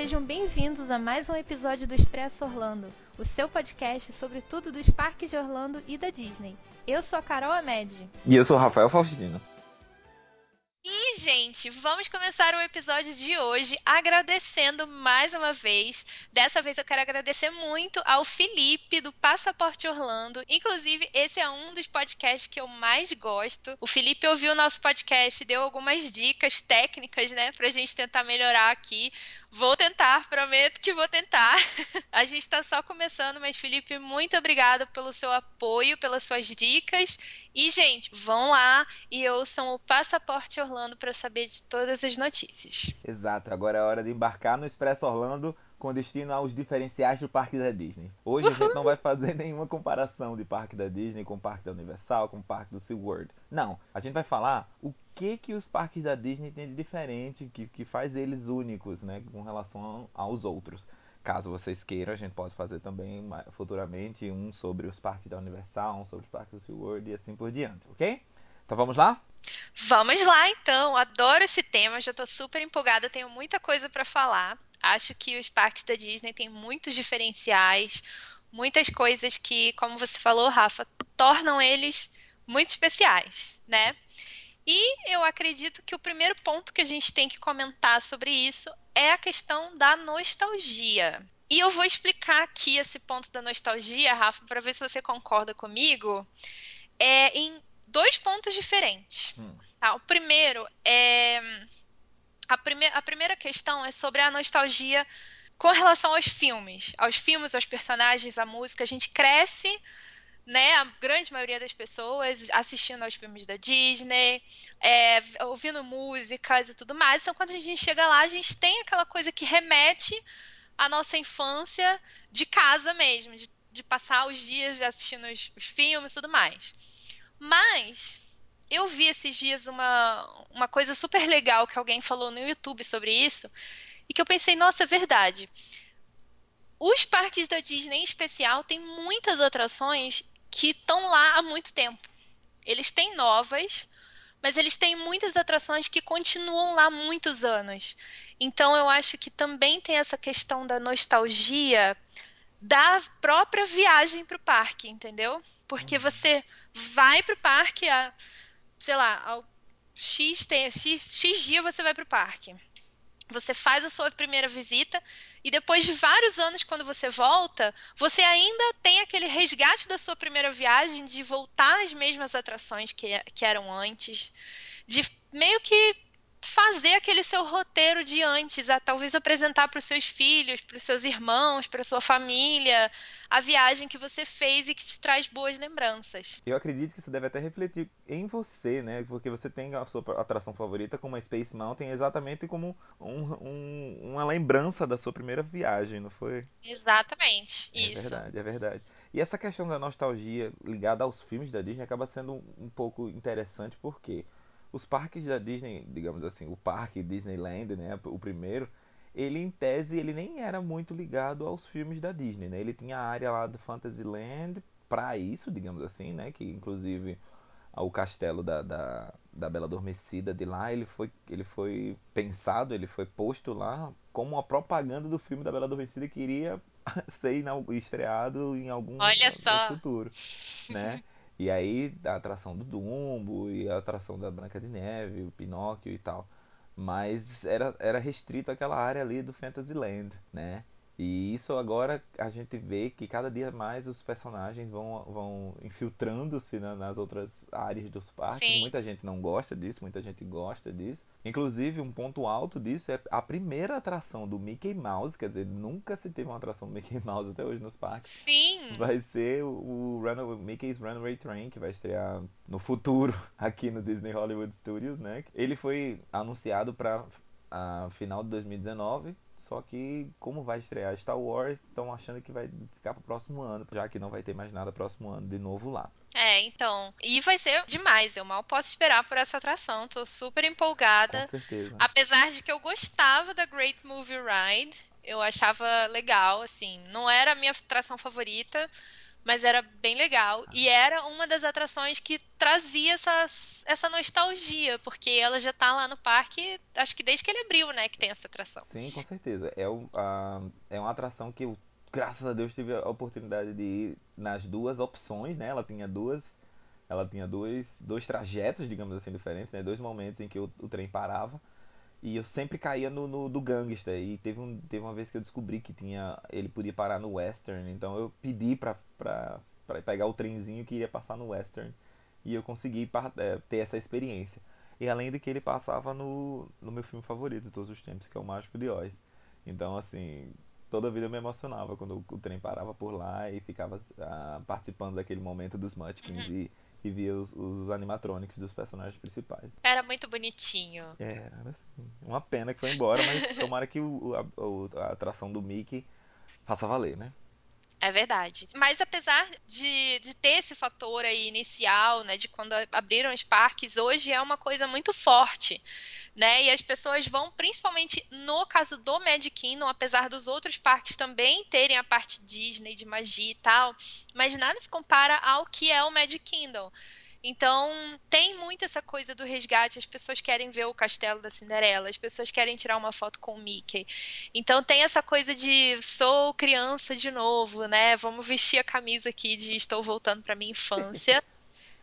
sejam bem-vindos a mais um episódio do Expresso Orlando, o seu podcast sobre tudo dos parques de Orlando e da Disney. Eu sou a Carol Amed. E eu sou o Rafael Faustino. E, gente, vamos começar o episódio de hoje agradecendo mais uma vez. Dessa vez eu quero agradecer muito ao Felipe do Passaporte Orlando. Inclusive, esse é um dos podcasts que eu mais gosto. O Felipe ouviu o nosso podcast, deu algumas dicas técnicas, né, pra gente tentar melhorar aqui. Vou tentar, prometo que vou tentar. A gente está só começando, mas Felipe, muito obrigada pelo seu apoio, pelas suas dicas. E, gente, vão lá e ouçam o Passaporte Orlando para saber de todas as notícias. Exato, agora é hora de embarcar no Expresso Orlando com destino aos diferenciais do parque da Disney. Hoje Uhul. a gente não vai fazer nenhuma comparação de parque da Disney com o parque da Universal, com o parque do SeaWorld. Não, a gente vai falar o que que os parques da Disney têm de diferente, que, que faz eles únicos, né, com relação aos outros. Caso vocês queiram, a gente pode fazer também futuramente um sobre os parques da Universal, um sobre os parques do SeaWorld e assim por diante, ok? Então vamos lá? Vamos lá então, adoro esse tema, já estou super empolgada, tenho muita coisa para falar. Acho que os parques da Disney têm muitos diferenciais, muitas coisas que, como você falou, Rafa, tornam eles muito especiais, né? E eu acredito que o primeiro ponto que a gente tem que comentar sobre isso é a questão da nostalgia. E eu vou explicar aqui esse ponto da nostalgia, Rafa, para ver se você concorda comigo, é em dois pontos diferentes. Hum. Tá? O primeiro é a, prime a primeira questão é sobre a nostalgia com relação aos filmes, aos filmes, aos personagens, à música. A gente cresce, né? A grande maioria das pessoas assistindo aos filmes da Disney, é, ouvindo músicas e tudo mais. Então, quando a gente chega lá, a gente tem aquela coisa que remete à nossa infância de casa mesmo, de, de passar os dias assistindo os, os filmes e tudo mais. Mas eu vi esses dias uma, uma coisa super legal que alguém falou no YouTube sobre isso, e que eu pensei, nossa, é verdade. Os parques da Disney em especial têm muitas atrações que estão lá há muito tempo. Eles têm novas, mas eles têm muitas atrações que continuam lá há muitos anos. Então eu acho que também tem essa questão da nostalgia da própria viagem para o parque, entendeu? Porque uhum. você vai para o parque, a sei lá, ao X, tem, X, X dia você vai para o parque. Você faz a sua primeira visita e depois de vários anos, quando você volta, você ainda tem aquele resgate da sua primeira viagem de voltar às mesmas atrações que, que eram antes, de meio que fazer aquele seu roteiro de antes, a talvez apresentar para os seus filhos, para os seus irmãos, para sua família, a viagem que você fez e que te traz boas lembranças. Eu acredito que isso deve até refletir em você, né? Porque você tem a sua atração favorita como a Space Mountain exatamente como um, um, uma lembrança da sua primeira viagem, não foi? Exatamente, é isso. É verdade, é verdade. E essa questão da nostalgia ligada aos filmes da Disney acaba sendo um, um pouco interessante porque os parques da Disney, digamos assim, o parque Disneyland, né, o primeiro, ele em tese ele nem era muito ligado aos filmes da Disney, né? Ele tinha a área lá do Fantasyland para isso, digamos assim, né? Que inclusive o castelo da, da, da Bela Adormecida de lá, ele foi, ele foi pensado, ele foi posto lá como uma propaganda do filme da Bela Adormecida que iria ser estreado em algum futuro, né? E aí a atração do Dumbo e a atração da Branca de Neve, o Pinóquio e tal. Mas era, era restrito àquela área ali do Fantasyland, né? E isso agora a gente vê que cada dia mais os personagens vão, vão infiltrando-se né, nas outras áreas dos parques. Sim. Muita gente não gosta disso, muita gente gosta disso. Inclusive, um ponto alto disso é a primeira atração do Mickey Mouse, quer dizer, nunca se teve uma atração do Mickey Mouse até hoje nos parques. Sim! Vai ser o Mickey's Runaway Train, que vai estrear no futuro aqui no Disney Hollywood Studios, né? Ele foi anunciado para a final de 2019 só que, como vai estrear Star Wars, estão achando que vai ficar pro próximo ano, já que não vai ter mais nada próximo ano de novo lá. É, então. E vai ser demais. Eu mal posso esperar por essa atração. Tô super empolgada. Com certeza. Apesar de que eu gostava da Great Movie Ride. Eu achava legal, assim. Não era a minha atração favorita, mas era bem legal. E era uma das atrações que trazia essa essa nostalgia, porque ela já tá lá no parque, acho que desde que ele abriu, né, que tem essa atração. Sim, com certeza. É, o, a, é uma atração que eu, graças a Deus, tive a oportunidade de ir nas duas opções, né? Ela tinha duas. Ela tinha dois, dois trajetos, digamos assim, diferentes, né? Dois momentos em que o, o trem parava. E eu sempre caía no, no, do gangster. E teve, um, teve uma vez que eu descobri que tinha ele podia parar no Western. Então eu pedi pra, pra, pra pegar o trenzinho que iria passar no Western. E eu consegui é, ter essa experiência. E além de que ele passava no, no meu filme favorito de todos os tempos, que é o Mágico de Oz. Então, assim, toda a vida eu me emocionava quando o, o trem parava por lá e ficava ah, participando daquele momento dos Munchkins uhum. e e via os, os animatronics dos personagens principais. Era muito bonitinho. É, era assim. Uma pena que foi embora, mas tomara que o, a, a atração do Mickey faça valer, né? É verdade. Mas apesar de, de ter esse fator aí inicial, né, de quando abriram os parques, hoje é uma coisa muito forte né? E as pessoas vão, principalmente no caso do Magic Kingdom, apesar dos outros parques também terem a parte Disney de magia e tal, mas nada se compara ao que é o Magic Kingdom. Então, tem muito essa coisa do resgate. As pessoas querem ver o castelo da Cinderela, as pessoas querem tirar uma foto com o Mickey. Então, tem essa coisa de sou criança de novo, né? Vamos vestir a camisa aqui de estou voltando para minha infância.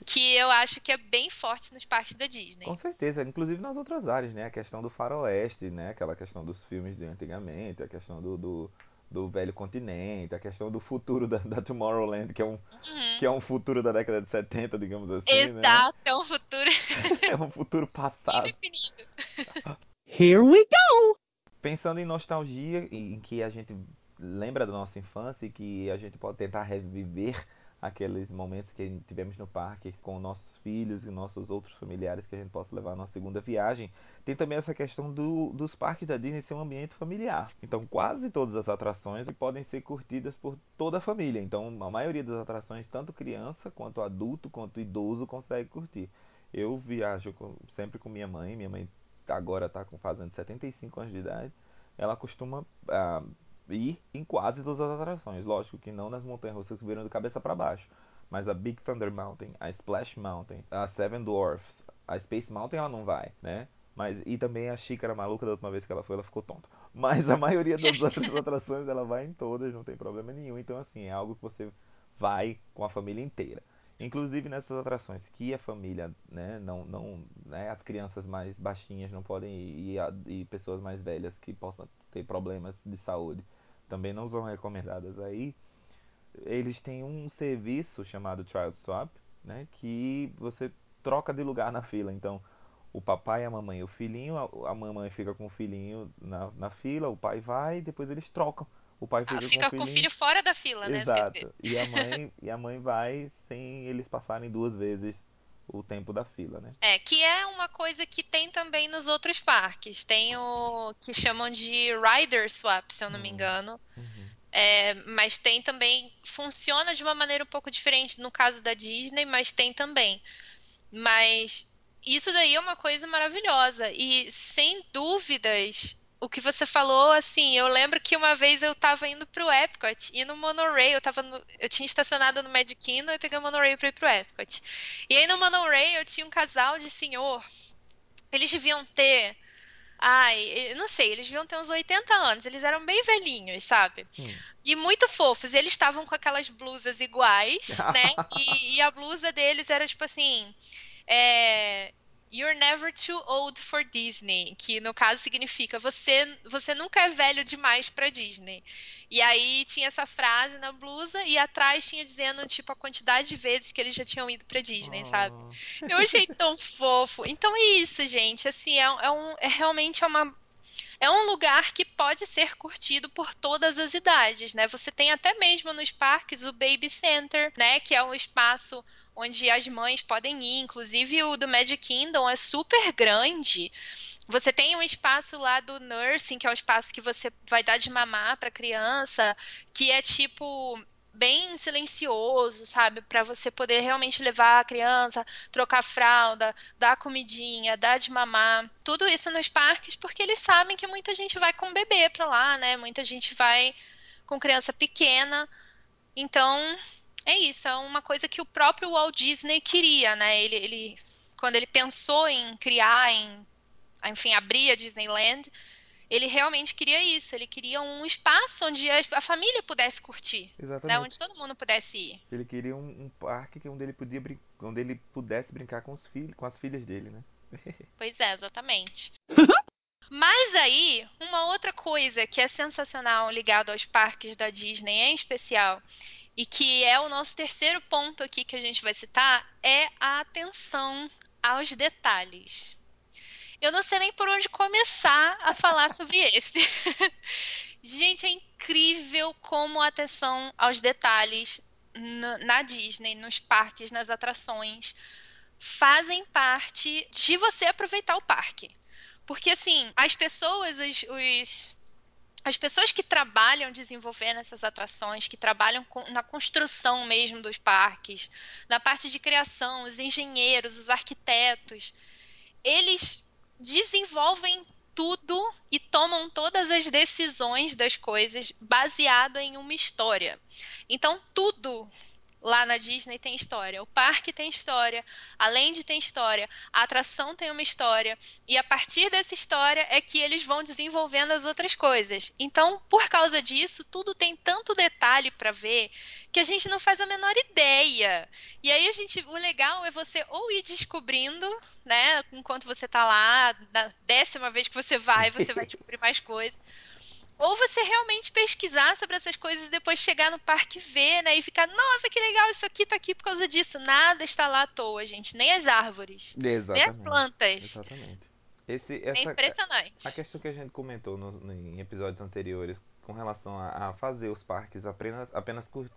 que eu acho que é bem forte nos parques da Disney. Com certeza, inclusive nas outras áreas, né? A questão do faroeste, né? Aquela questão dos filmes de antigamente, a questão do, do, do velho continente, a questão do futuro da, da Tomorrowland, que é, um, uhum. que é um futuro da década de 70, digamos assim, né? Exato, né? é um futuro... é um futuro passado. Indefinido. Here we go! Pensando em nostalgia, em que a gente lembra da nossa infância e que a gente pode tentar reviver aqueles momentos que tivemos no parque com nossos filhos e nossos outros familiares que a gente possa levar na segunda viagem. Tem também essa questão do, dos parques da Disney ser um ambiente familiar. Então, quase todas as atrações podem ser curtidas por toda a família. Então, a maioria das atrações, tanto criança quanto adulto quanto idoso consegue curtir. Eu viajo com, sempre com minha mãe. Minha mãe agora está fazendo 75 anos de idade. Ela costuma ah, ir em quase todas as atrações. Lógico que não nas montanhas russas que viram de cabeça para baixo. Mas a Big Thunder Mountain, a Splash Mountain, a Seven Dwarfs, a Space Mountain ela não vai, né? Mas, e também a xícara maluca da última vez que ela foi, ela ficou tonta. Mas a maioria das outras atrações ela vai em todas, não tem problema nenhum. Então, assim, é algo que você vai com a família inteira. Inclusive nessas atrações que a família, né, não, não, né, as crianças mais baixinhas não podem ir e, e pessoas mais velhas que possam ter problemas de saúde também não são recomendadas aí, eles têm um serviço chamado Child Swap, né, que você troca de lugar na fila. Então, o papai, a mamãe e o filhinho, a, a mamãe fica com o filhinho na, na fila, o pai vai, depois eles trocam. O pai fica, ah, fica com, o com o filho fora da fila, né? Exato. E a mãe e a mãe vai sem eles passarem duas vezes o tempo da fila, né? É, que é uma coisa que tem também nos outros parques. Tem o que chamam de Rider Swap, se eu não me hum. engano. Uhum. É, mas tem também. Funciona de uma maneira um pouco diferente no caso da Disney, mas tem também. Mas isso daí é uma coisa maravilhosa. E sem dúvidas, o que você falou, assim, eu lembro que uma vez eu tava indo pro Epcot e no monorail, eu tava no, eu tinha estacionado no Magic Kingdom e peguei o monorail pra ir pro Epcot. E aí no monorail eu tinha um casal de senhor, eles deviam ter, ai, não sei, eles deviam ter uns 80 anos, eles eram bem velhinhos, sabe? Hum. E muito fofos, eles estavam com aquelas blusas iguais, né? E, e a blusa deles era tipo assim, é, You're never too old for Disney, que no caso significa você você nunca é velho demais para Disney. E aí tinha essa frase na blusa e atrás tinha dizendo tipo a quantidade de vezes que eles já tinham ido para Disney, oh. sabe? Eu achei tão fofo. Então é isso, gente. Assim é, é um é realmente é uma é um lugar que pode ser curtido por todas as idades, né? Você tem até mesmo nos parques o Baby Center, né? Que é um espaço onde as mães podem ir. Inclusive o do Magic Kingdom é super grande. Você tem um espaço lá do nursing, que é o espaço que você vai dar de mamar para criança, que é tipo bem silencioso, sabe, para você poder realmente levar a criança, trocar fralda, dar comidinha, dar de mamar, tudo isso nos parques, porque eles sabem que muita gente vai com bebê para lá, né? Muita gente vai com criança pequena. Então, é isso, é uma coisa que o próprio Walt Disney queria, né? Ele, ele quando ele pensou em criar, em, enfim, abrir a Disneyland, ele realmente queria isso. Ele queria um espaço onde a, família pudesse curtir. Né? Exatamente. Onde todo mundo pudesse ir. Ele queria um, um parque onde ele, podia onde ele pudesse brincar com, os filhos, com as filhas dele, né? pois é, exatamente. Mas aí, uma outra coisa que é sensacional ligado aos parques da Disney em especial, e que é o nosso terceiro ponto aqui que a gente vai citar, é a atenção aos detalhes. Eu não sei nem por onde começar a falar sobre esse. Gente, é incrível como a atenção aos detalhes na Disney, nos parques, nas atrações, fazem parte de você aproveitar o parque. Porque, assim, as pessoas, os, os as pessoas que trabalham desenvolvendo essas atrações, que trabalham com, na construção mesmo dos parques, na parte de criação, os engenheiros, os arquitetos, eles desenvolvem tudo e tomam todas as decisões das coisas baseado em uma história. Então, tudo lá na Disney tem história, o parque tem história, a Land tem história, a atração tem uma história, e a partir dessa história é que eles vão desenvolvendo as outras coisas. Então, por causa disso, tudo tem tanto detalhe para ver que a gente não faz a menor ideia. E aí a gente, o legal é você ou ir descobrindo, né, enquanto você tá lá, na décima vez que você vai, você vai descobrir mais coisas ou você realmente pesquisar sobre essas coisas e depois chegar no parque e ver, né? E ficar, nossa, que legal, isso aqui tá aqui por causa disso. Nada está lá à toa, gente. Nem as árvores. Exatamente. Nem as plantas. Exatamente. Esse, é essa, é impressionante. A questão que a gente comentou no, em episódios anteriores com relação a, a fazer os parques apenas, apenas uh,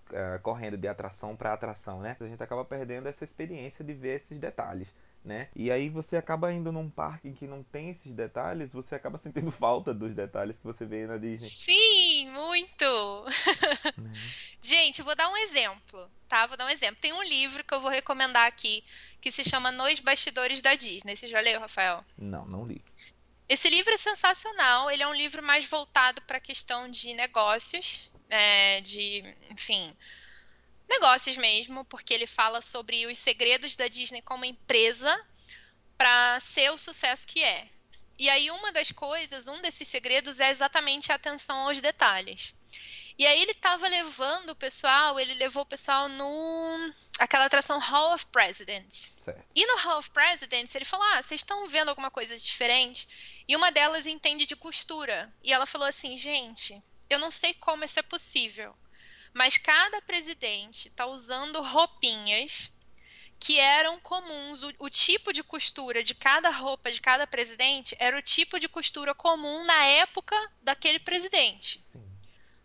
correndo de atração para atração, né? A gente acaba perdendo essa experiência de ver esses detalhes né? E aí você acaba indo num parque que não tem esses detalhes, você acaba sentindo falta dos detalhes que você vê na Disney. Sim, muito. Né? Gente, vou dar um exemplo, tá? Vou dar um exemplo. Tem um livro que eu vou recomendar aqui que se chama Nos Bastidores da Disney. Você já leu, Rafael? Não, não li. Esse livro é sensacional. Ele é um livro mais voltado para a questão de negócios, é, de, enfim, negócios mesmo, porque ele fala sobre os segredos da Disney como empresa para ser o sucesso que é. E aí uma das coisas, um desses segredos é exatamente a atenção aos detalhes. E aí ele estava levando o pessoal, ele levou o pessoal no aquela atração Hall of Presidents. Certo. E no Hall of Presidents ele falou: "Ah, vocês estão vendo alguma coisa diferente?" E uma delas entende de costura. E ela falou assim: "Gente, eu não sei como isso é possível, mas cada presidente está usando roupinhas que eram comuns. O, o, tipo de costura de cada roupa de cada presidente era o tipo de costura comum na época daquele presidente. Sim.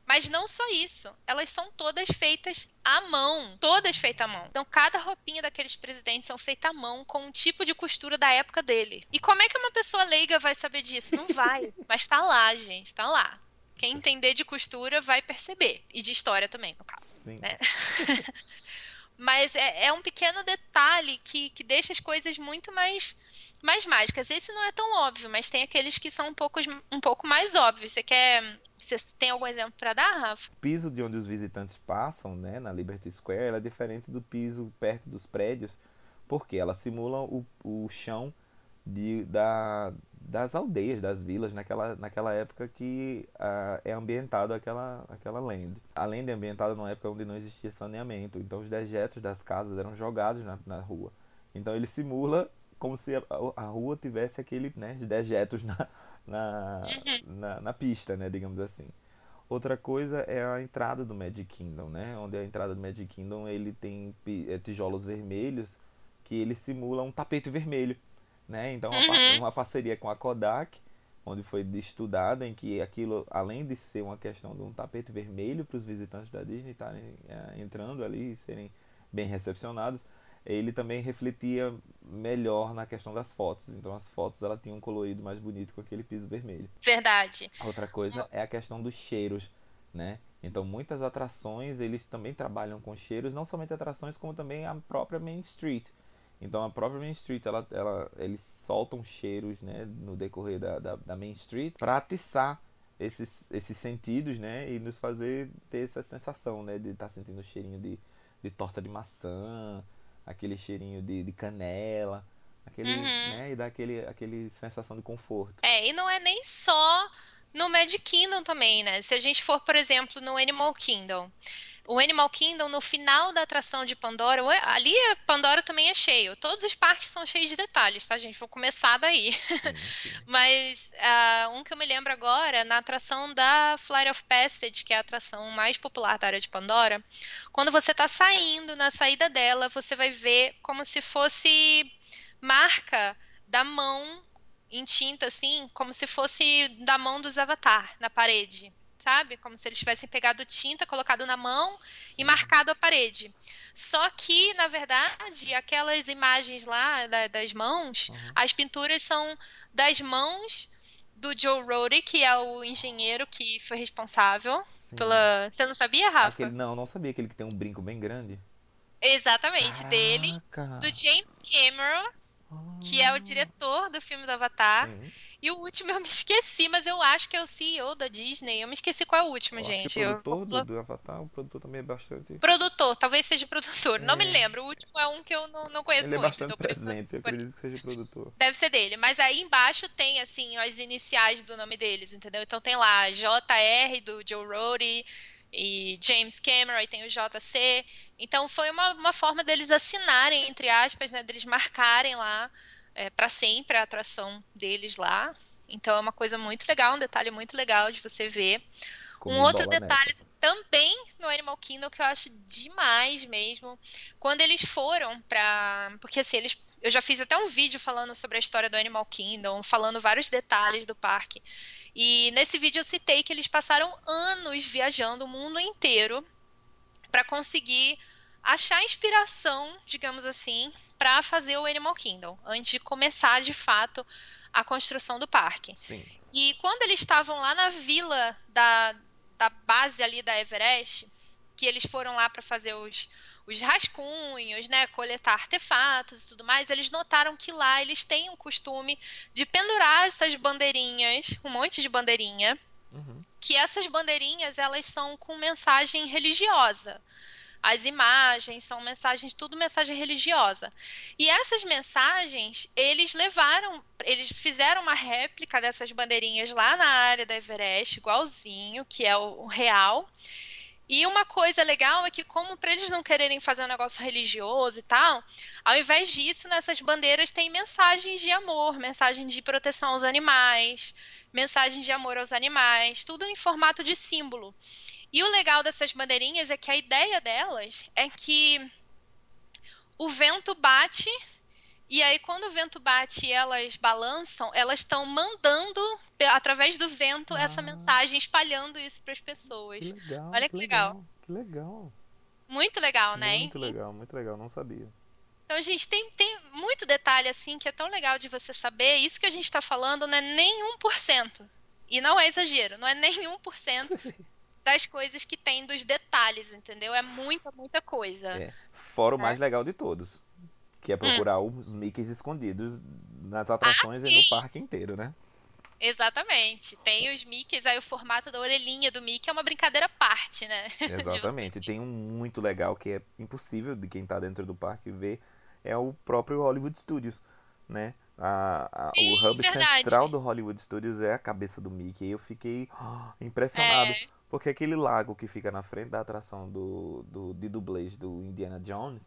Mas não só isso, elas são todas feitas à mão, todas feitas à mão. Então cada roupinha daqueles presidentes são feitas à mão com um tipo de costura da época dele. E como é que uma pessoa leiga vai saber disso? Não vai. Mas tá lá, gente, tá lá. Quem entender de costura vai perceber. E de história também, no caso. Sim. Né? Mas é, é, um pequeno detalhe que, que deixa as coisas muito mais, mais mágicas. Esse não é tão óbvio, mas tem aqueles que são um pouco, um pouco mais óbvios. Você quer. Você tem algum exemplo para dar, Rafa? O piso de onde os visitantes passam, né, na Liberty Square, é diferente do piso perto dos prédios, porque ela simula o, o chão de, da, das aldeias, das vilas, naquela, naquela época que uh, é ambientado aquela, aquela land. Além de ambientado numa época onde não existia saneamento, então os dejetos das casas eram jogados na, na rua. Então ele simula como se a, a rua tivesse aquele, né, dejetos na, na, uhum. na, na, pista, né, digamos assim. Outra coisa é a entrada do Magic Kingdom, né, onde a entrada do Magic Kingdom ele tem é, tijolos vermelhos que ele simula um tapete vermelho né? Então uma, uhum. uma parceria com a Kodak, onde foi estudada em que aquilo, além de ser uma questão de um tapete vermelho para os visitantes da Disney estarem é, entrando ali e serem bem recepcionados, ele também refletia melhor na questão das fotos. Então as fotos ela tinham um colorido mais bonito com aquele piso vermelho. Verdade. Outra coisa é a questão dos cheiros, né? Então muitas atrações eles também trabalham com cheiros, não somente atrações como também a própria Main Street. Então a própria Main Street, ela, ela, eles soltam cheiros né, no decorrer da, da, da Main Street para atiçar esses, esses sentidos né, e nos fazer ter essa sensação né, de estar tá sentindo o cheirinho de, de torta de maçã, aquele cheirinho de, de canela. Aquele, uhum. né, e dá aquele, aquele sensação de conforto. É, e não é nem só no Magic Kingdom também, né? Se a gente for, por exemplo, no Animal Kingdom, o Animal Kingdom, no final da atração de Pandora, ali Pandora também é cheio. Todos os parques são cheios de detalhes, tá, gente? Vou começar daí. Mas uh, um que eu me lembro agora, na atração da Flight of Passage, que é a atração mais popular da área de Pandora, quando você está saindo, na saída dela, você vai ver como se fosse marca da mão em tinta, assim, como se fosse da mão dos Avatar na parede sabe? Como se eles tivessem pegado tinta, colocado na mão e uhum. marcado a parede. Só que, na verdade, aquelas imagens lá da, das mãos, uhum. as pinturas são das mãos do Joe Rohde, que é o engenheiro que foi responsável Sim. pela. Você não sabia, Rafa? Aquele, não, não sabia aquele que tem um brinco bem grande. Exatamente, Caraca. dele, do James Cameron, que é o diretor do filme do Avatar. Sim. E o último eu me esqueci, mas eu acho que é o CEO da Disney. Eu me esqueci qual é o último, eu gente. O produtor eu... do, do, Avatar, o produtor também é bastante. Produtor, talvez seja produtor. É. Não me lembro. O último é um que eu não, não conheço Ele muito. Ele é bastante então presente, eu acredito que seja produtor. Deve ser dele. Mas aí embaixo tem, assim, as iniciais do nome deles, entendeu? Então tem lá JR do Joe Rohde e James Cameron, aí tem o JC. Então foi uma, uma forma deles assinarem, entre aspas, né? Deles marcarem lá é, para sempre a atração deles lá. Então é uma coisa muito legal, um detalhe muito legal de você ver. um outro detalhe também no Animal Kingdom que eu acho demais mesmo, quando eles foram para, porque assim, eles eu já fiz até um vídeo falando sobre a história do Animal Kingdom, falando vários detalhes do parque. E nesse vídeo eu citei que eles passaram anos viajando o mundo inteiro para conseguir achar inspiração, digamos assim, para fazer o Animal Kingdom, antes de começar de fato a construção do parque. Sim. E quando eles estavam lá na vila da, da base ali da Everest, que eles foram lá para fazer os, os rascunhos, né, coletar artefatos e tudo mais, eles notaram que lá eles têm o costume de pendurar essas bandeirinhas, um monte de bandeirinha, uhum. que essas bandeirinhas elas são com mensagem religiosa. As imagens são mensagens, tudo mensagem religiosa. E essas mensagens, eles levaram, eles fizeram uma réplica dessas bandeirinhas lá na área da Everest, igualzinho, que é o, o real. E uma coisa legal é que, como para eles não quererem fazer um negócio religioso e tal, ao invés disso, nessas bandeiras tem mensagens de amor, mensagens de proteção aos animais, mensagens de amor aos animais, tudo em formato de símbolo. E o legal dessas bandeirinhas é que a ideia delas é que o vento bate e aí quando o vento bate e elas balançam, elas estão mandando através do vento ah. essa mensagem, espalhando isso para as pessoas. Que legal, Olha que, legal. legal. Que legal. Muito legal, né? Muito legal, muito legal, não sabia. Então, gente, tem, tem muito detalhe assim que é tão legal de você saber. Isso que a gente está falando não é nem 1%. E não é exagero, não é nem 1% das coisas que tem dos detalhes, entendeu? É muita, muita coisa. É. Fora o mais é. legal de todos, que é procurar hum. os Mickeys escondidos nas atrações ah, e no parque inteiro, né? Exatamente. Tem os Mickeys, aí o formato da orelhinha do Mickey é uma brincadeira à parte, né? Exatamente. Tem um muito legal que é impossível de quem está dentro do parque ver, é o próprio Hollywood Studios, né? A, a, Sim, o hub verdade. central do Hollywood Studios é a cabeça do Mickey. Eu fiquei oh, impressionado. É. Porque aquele lago que fica na frente da atração do, do, de dublês do Indiana Jones,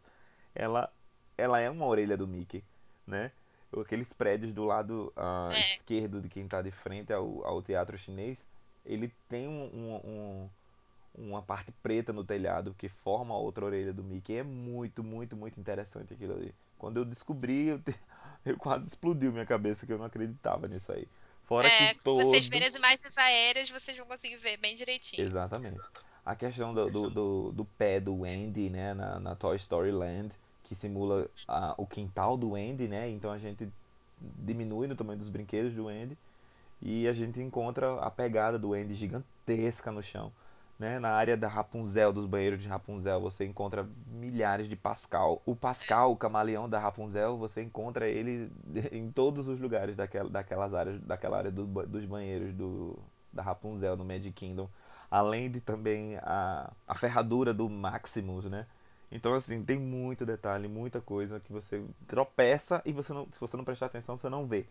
ela, ela é uma orelha do Mickey, né? Aqueles prédios do lado uh, é. esquerdo de quem está de frente ao, ao teatro chinês, ele tem um, um, um, uma parte preta no telhado que forma a outra orelha do Mickey. É muito, muito, muito interessante aquilo ali. Quando eu descobri, eu, te... eu quase explodiu minha cabeça que eu não acreditava nisso aí. Fora é, que todo... vocês verem as imagens aéreas, vocês vão conseguir ver bem direitinho. Exatamente. A questão do, do, do, do pé do Andy, né, na, na, Toy Story Land, que simula a, o quintal do Andy, né, então a gente diminui no tamanho dos brinquedos do Andy e a gente encontra a pegada do Andy gigantesca no chão. Né? Na área da Rapunzel, dos banheiros de Rapunzel, você encontra milhares de Pascal. O Pascal, o camaleão da Rapunzel, você encontra ele em todos os lugares daquela, daquelas áreas, daquela área do, dos banheiros do, da Rapunzel no Magic Kingdom. Além de também a, a ferradura do Maximus, né? Então, assim, tem muito detalhe, muita coisa que você tropeça e você não, se você não prestar atenção, você não vê.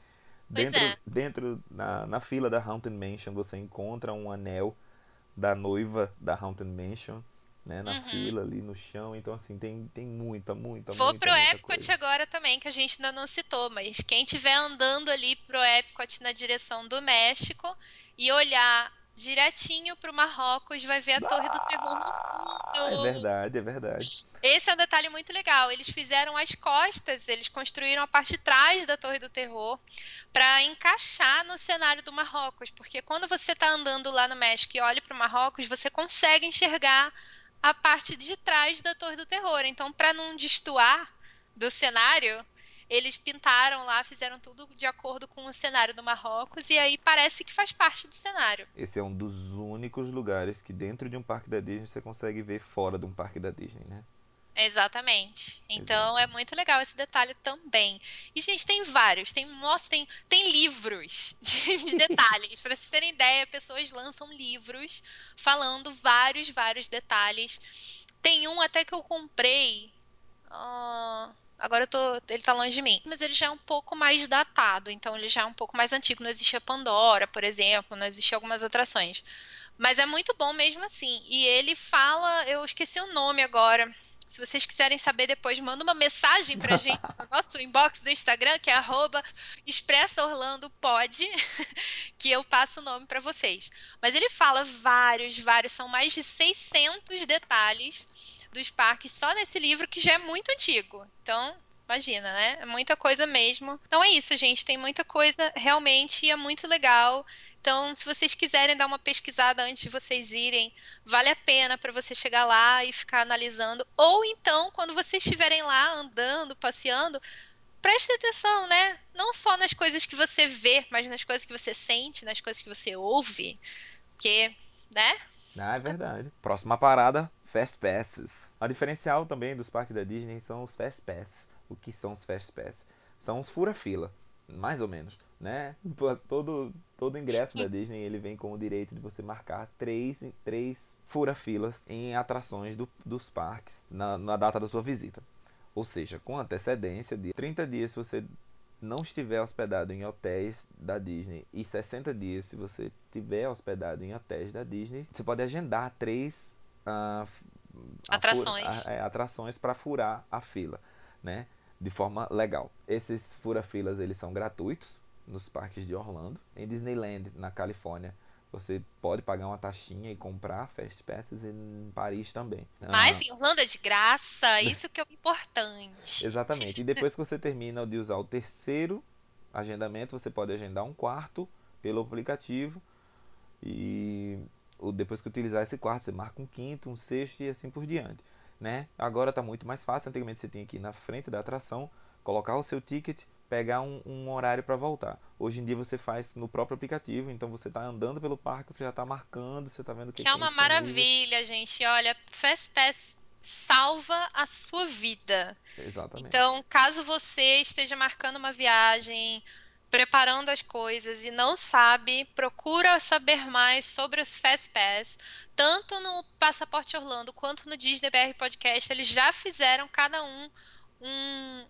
Pois Dentro, é. dentro na, na fila da Haunted Mansion, você encontra um anel da noiva da Haunted Mansion, né, na Uhum. fila ali no chão. Então, assim, tem, tem muita, muita, Vou muita, pro muita Epcot coisa. agora também, que a gente ainda não citou, mas quem estiver andando ali pro Epcot na direção do México e olhar direitinho pro Marrocos, vai ver a Torre do Terror no Ah, é fundo. verdade, é verdade. Esse é um detalhe muito legal. Eles fizeram as costas, eles construíram a parte de trás da Torre do Terror para encaixar no cenário do Marrocos, porque quando você está andando lá no México e olha para o Marrocos, você consegue enxergar a parte de trás da Torre do Terror. Então, para não destoar do cenário, eles pintaram lá, fizeram tudo de acordo com o cenário do Marrocos e aí parece que faz parte do cenário. Esse é um dos únicos lugares que dentro de um parque da Disney você consegue ver fora de um parque da Disney, né? Exatamente. Então Exato. é muito legal esse detalhe também. E, gente, tem vários. Tem, nossa, tem, tem livros de, de detalhes. Pra vocês terem ideia, pessoas lançam livros falando vários, vários detalhes. Tem um até que eu comprei. ah, agora eu tô. Ele tá longe de mim. Mas ele já é um pouco mais datado. Então ele já é um pouco mais antigo. Não existia Pandora, por exemplo. Não existia algumas atrações. Mas é muito bom mesmo assim. E ele fala. Eu esqueci o nome agora. Se vocês quiserem saber depois, manda uma mensagem pra gente no nosso inbox do Instagram, que é arroba expressaorlandopod, que eu passo o nome pra vocês. Mas ele fala vários, vários, são mais de 600 detalhes dos parques só nesse livro, que já é muito antigo. Então, imagina, né? É muita coisa mesmo. Então é isso, gente. Tem muita coisa realmente e é muito legal. Então, se vocês quiserem dar uma pesquisada antes de vocês irem, vale a pena para você chegar lá e ficar analisando. Ou então, quando vocês estiverem lá andando, passeando, preste atenção, né? Não só nas coisas que você vê, mas nas coisas que você sente, nas coisas que você ouve. Porque, né? Ah, é verdade. Próxima parada, Fast Passes. A diferencial também dos parques da Disney são os Fast Pass. O que são os Fast Pass? São os fura-fila, mais ou menos, né? Todo, todo ingresso da Disney ele vem com o direito de você marcar três, três fura-filas em atrações do- dos parques na, na data da sua visita. Ou seja, com antecedência de 30 dias se você não estiver hospedado em hotéis da Disney e 60 dias se você estiver hospedado em hotéis da Disney, você pode agendar três fura- Atrações. a- é, atrações para furar a fila, né? De forma legal. Esses fura-filas eles são gratuitos nos parques de Orlando. Em Disneyland, na Califórnia, você pode pagar uma taxinha e comprar Fast Passes em Paris também. Mas Ah, em Orlando é de graça, isso que é o importante. Exatamente. E depois que você termina de usar o terceiro agendamento, você pode agendar um quarto pelo aplicativo. E depois que utilizar esse quarto, você marca um quinto, um sexto e assim por diante. Né? Agora está muito mais fácil. Antigamente você tinha que ir na frente da atração, colocar o seu ticket, pegar um, um horário para voltar. Hoje em dia você faz no próprio aplicativo, então você está andando pelo parque, você já está marcando, você está vendo o que Que é uma maravilha, gente. Olha, FastPass salva a sua vida. Exatamente. Então, caso você esteja marcando uma viagem, preparando as coisas e não sabe, procura saber mais sobre os FastPass. Tanto no Passaporte Orlando quanto no Disney BR Podcast, eles já fizeram cada um um,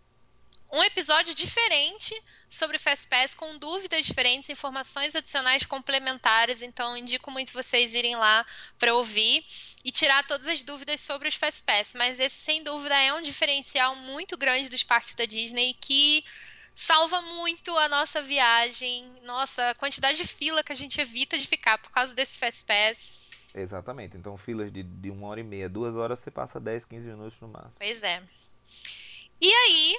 um episódio diferente sobre FastPass, com dúvidas diferentes, informações adicionais complementares. Então, indico muito vocês irem lá para ouvir e tirar todas as dúvidas sobre os FastPass. Mas esse, sem dúvida, é um diferencial muito grande dos parques da Disney que salva muito a nossa viagem, nossa a quantidade de fila que a gente evita de ficar por causa desse FastPass. Exatamente. Então, filas de, de uma hora e meia, duas horas, você passa 10, 15 minutos no máximo. Pois é. E aí,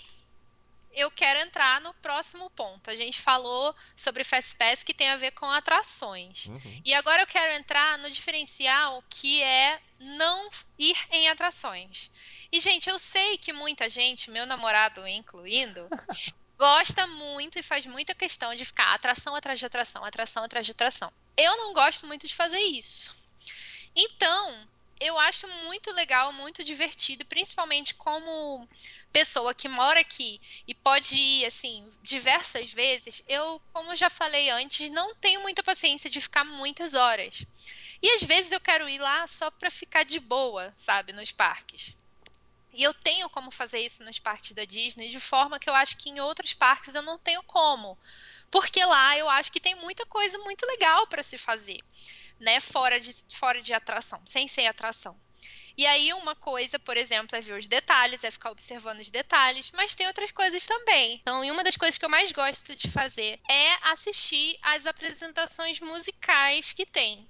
eu quero entrar no próximo ponto. A gente falou sobre FastPass que tem a ver com atrações. Uhum. E agora eu quero entrar no diferencial que é não ir em atrações. E, gente, eu sei que muita gente, meu namorado incluindo, gosta muito e faz muita questão de ficar atração atrás de atração, atração atrás de atração. Eu não gosto muito de fazer isso. Então, eu acho muito legal, muito divertido, principalmente como pessoa que mora aqui e pode ir assim diversas vezes. Eu, como já falei antes, não tenho muita paciência de ficar muitas horas. E às vezes eu quero ir lá só pra ficar de boa, sabe, nos parques. E eu tenho como fazer isso nos parques da Disney de forma que eu acho que em outros parques eu não tenho como. Porque lá eu acho que tem muita coisa muito legal para se fazer, né? Fora de, fora de atração, sem ser atração. E aí, uma coisa, por exemplo, é ver os detalhes, é ficar observando os detalhes, mas tem outras coisas também. Então, uma das coisas que eu mais gosto de fazer é assistir às apresentações musicais que tem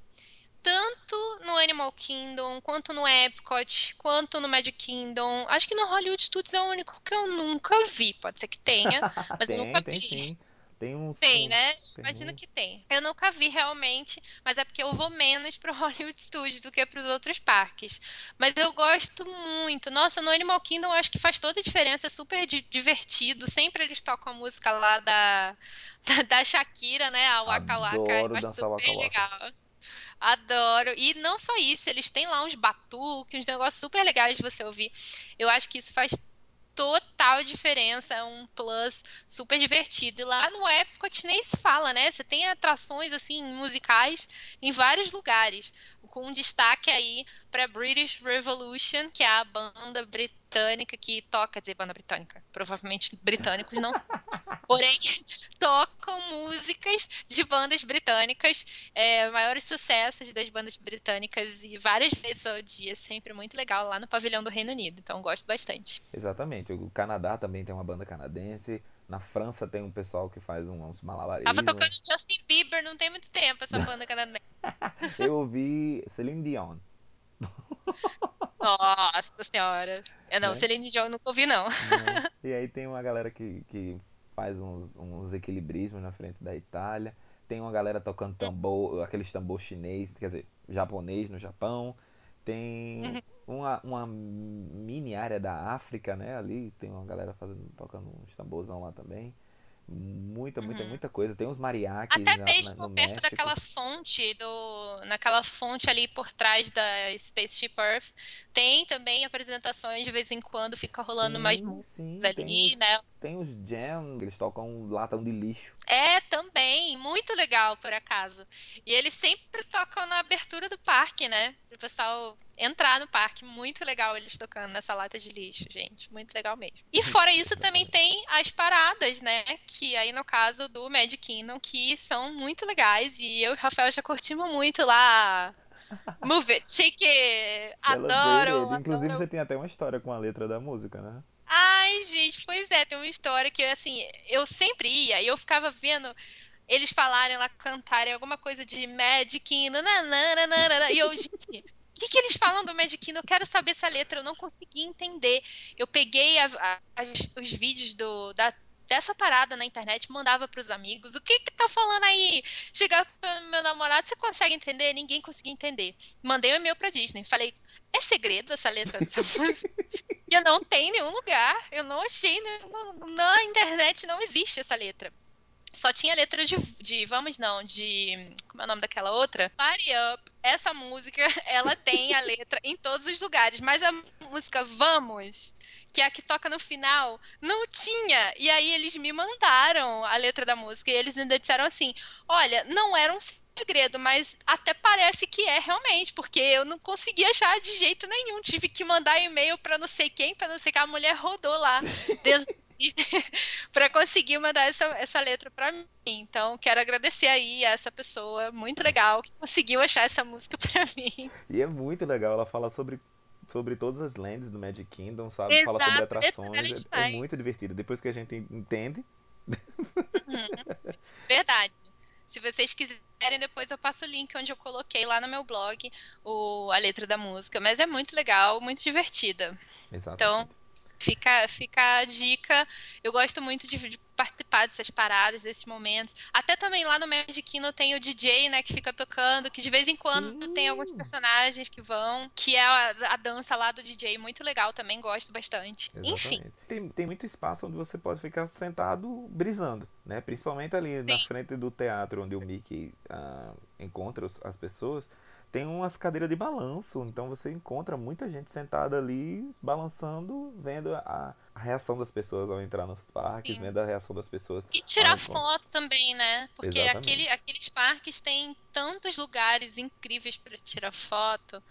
tanto no Animal Kingdom, quanto no Epcot, quanto no Magic Kingdom. Acho que no Hollywood Studios é o único que eu nunca vi. Pode ser que tenha, mas tem, eu nunca tem, vi. Sim. Tem uns. Tem, né? Tem. Imagino que tem. Eu nunca vi realmente, mas é porque eu vou menos pro Hollywood Studios do que pros outros parques. Mas eu gosto muito. Nossa, no Animal Kingdom eu acho que faz toda a diferença, é super di divertido. Sempre eles tocam a música lá da, da, da Shakira, né? A Waka Waka. Eu acho super legal. Adoro. E não só isso, eles têm lá uns batuques, uns negócios super legais de você ouvir. Eu acho que isso faz total diferença, é um plus super divertido. E lá no Epcot nem se fala, né? Você tem atrações assim musicais em vários lugares, com um destaque aí para British Revolution, que é a banda britânica que toca, dizer banda britânica, provavelmente britânicos não, porém tocam músicas de bandas britânicas, é, maiores sucessos das bandas britânicas e várias vezes ao dia, sempre muito legal lá no pavilhão do Reino Unido. Então gosto bastante. Exatamente. O Canadá também tem uma banda canadense. Na França tem um pessoal que faz um- uns Tava malabarismos. tocando Justin Bieber não tem muito tempo essa banda canadense. Eu ouvi Celine Dion. Nossa senhora. Eu não, Né? Celine Dion eu nunca ouvi não. né? E aí tem uma galera que, que faz uns, uns equilibrismos na frente da Itália. Tem uma galera tocando tambor, aqueles tambor chinês, quer dizer, japonês no Japão. Tem uma, uma mini área da África, né? Ali tem uma galera fazendo, tocando uns tamborzão lá também. Muita, muita, Uhum. muita coisa. Tem uns mariachis Até na- mesmo na- no perto México. daquela fonte do. Naquela fonte ali por trás da Spaceship Earth. Tem também apresentações de vez em quando, fica rolando mais Sim, músicas sim, ali, tem os, né? tem os jam, eles tocam latão de lixo. É, também, muito legal, por acaso. E eles sempre tocam na abertura do parque, né? Pro pessoal entrar no parque. Muito legal eles tocando nessa lata de lixo, gente. Muito legal mesmo. E fora isso, também tem as paradas, né? Que aí no caso do Magic Kingdom, que são muito legais. E eu e o Rafael já curtimos muito lá. Move it, shake it. Adoro. Celebrated. Inclusive adoro. você tem até uma história com a letra da música, né? Ai, gente, pois é, tem uma história que, assim, eu sempre ia e eu ficava vendo eles falarem lá, cantarem alguma coisa de Magic nananana, e eu, gente, que, que eles falam do Magic Kingdom? Eu quero saber essa letra, eu não consegui entender. Eu peguei a- a- os vídeos do, da, dessa parada na internet, mandava pros amigos, o que que tá falando aí? Chegava pro meu namorado, você consegue entender? Ninguém conseguia entender. Mandei um e-mail pra Disney, falei, é segredo essa letra dessa música? Eu não tem em nenhum lugar. Eu não achei. nenhum- Na internet não existe essa letra. Só tinha letra de, de. Vamos não, de. Como é o nome daquela outra? Party Up. Essa música, ela tem a letra em todos os lugares. Mas a música Vamos, que é a que toca no final, não tinha. E aí eles me mandaram a letra da música. E eles ainda disseram assim: olha, não era um segredo, mas até parece que é realmente, porque eu não consegui achar de jeito nenhum. Tive que mandar e-mail pra não sei quem, pra não sei que a mulher rodou lá dentro para conseguir mandar essa, essa letra pra mim. Então, quero agradecer aí a essa pessoa muito legal que conseguiu achar essa música pra mim. E é muito legal, ela fala sobre, sobre todas as lands do Magic Kingdom, sabe? Fala sobre Exato, a letra dela é atrações, é, é demais. muito divertido. Depois que a gente entende, Uhum. Verdade. Se vocês quiserem, depois eu passo o link onde eu coloquei lá no meu blog o, a letra da música. Mas é muito legal, muito divertida. exatamente. Fica, fica a dica. Eu gosto muito de, de participar dessas paradas, desses momentos. Até também lá no Magic Kingdom tem o DJ, né, que fica tocando, que de vez em quando Sim. tem alguns personagens que vão, que é a, a dança lá do DJ, muito legal também, gosto bastante. Enfim, Exatamente. Tem, tem muito espaço onde você pode ficar sentado brisando, né? Principalmente ali na Sim. frente do teatro onde o Mickey ah, encontra as pessoas. Tem umas cadeiras de balanço, então você encontra muita gente sentada ali, balançando, vendo a, a reação das pessoas ao entrar nos parques, Sim. vendo a reação das pessoas. E tirar foto também, né? Porque Exatamente. aquele, aqueles parques têm tantos lugares incríveis para tirar foto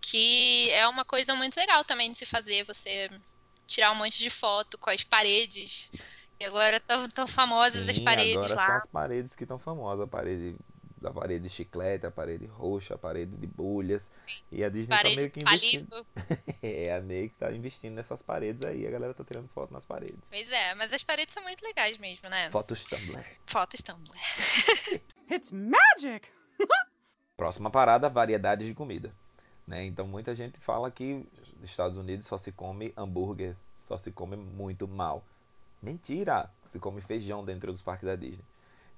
que é uma coisa muito legal também de se fazer, você tirar um monte de foto com as paredes. E agora estão tão famosas Sim, as paredes agora lá. São as paredes que estão famosas, a parede da parede de chiclete, a parede roxa, a parede de bolhas. E a Disney tá parede tá meio que investindo. é, a meio que tá investindo nessas paredes aí, a galera tá tirando foto nas paredes. Pois é, mas as paredes são muito legais mesmo, né? Fotos Tumblr. Fotos Tumblr. It's magic! Próxima parada, variedade de comida. Né? Então muita gente fala que nos Estados Unidos só se come hambúrguer, só se come muito mal. Mentira! Se come feijão dentro dos parques da Disney.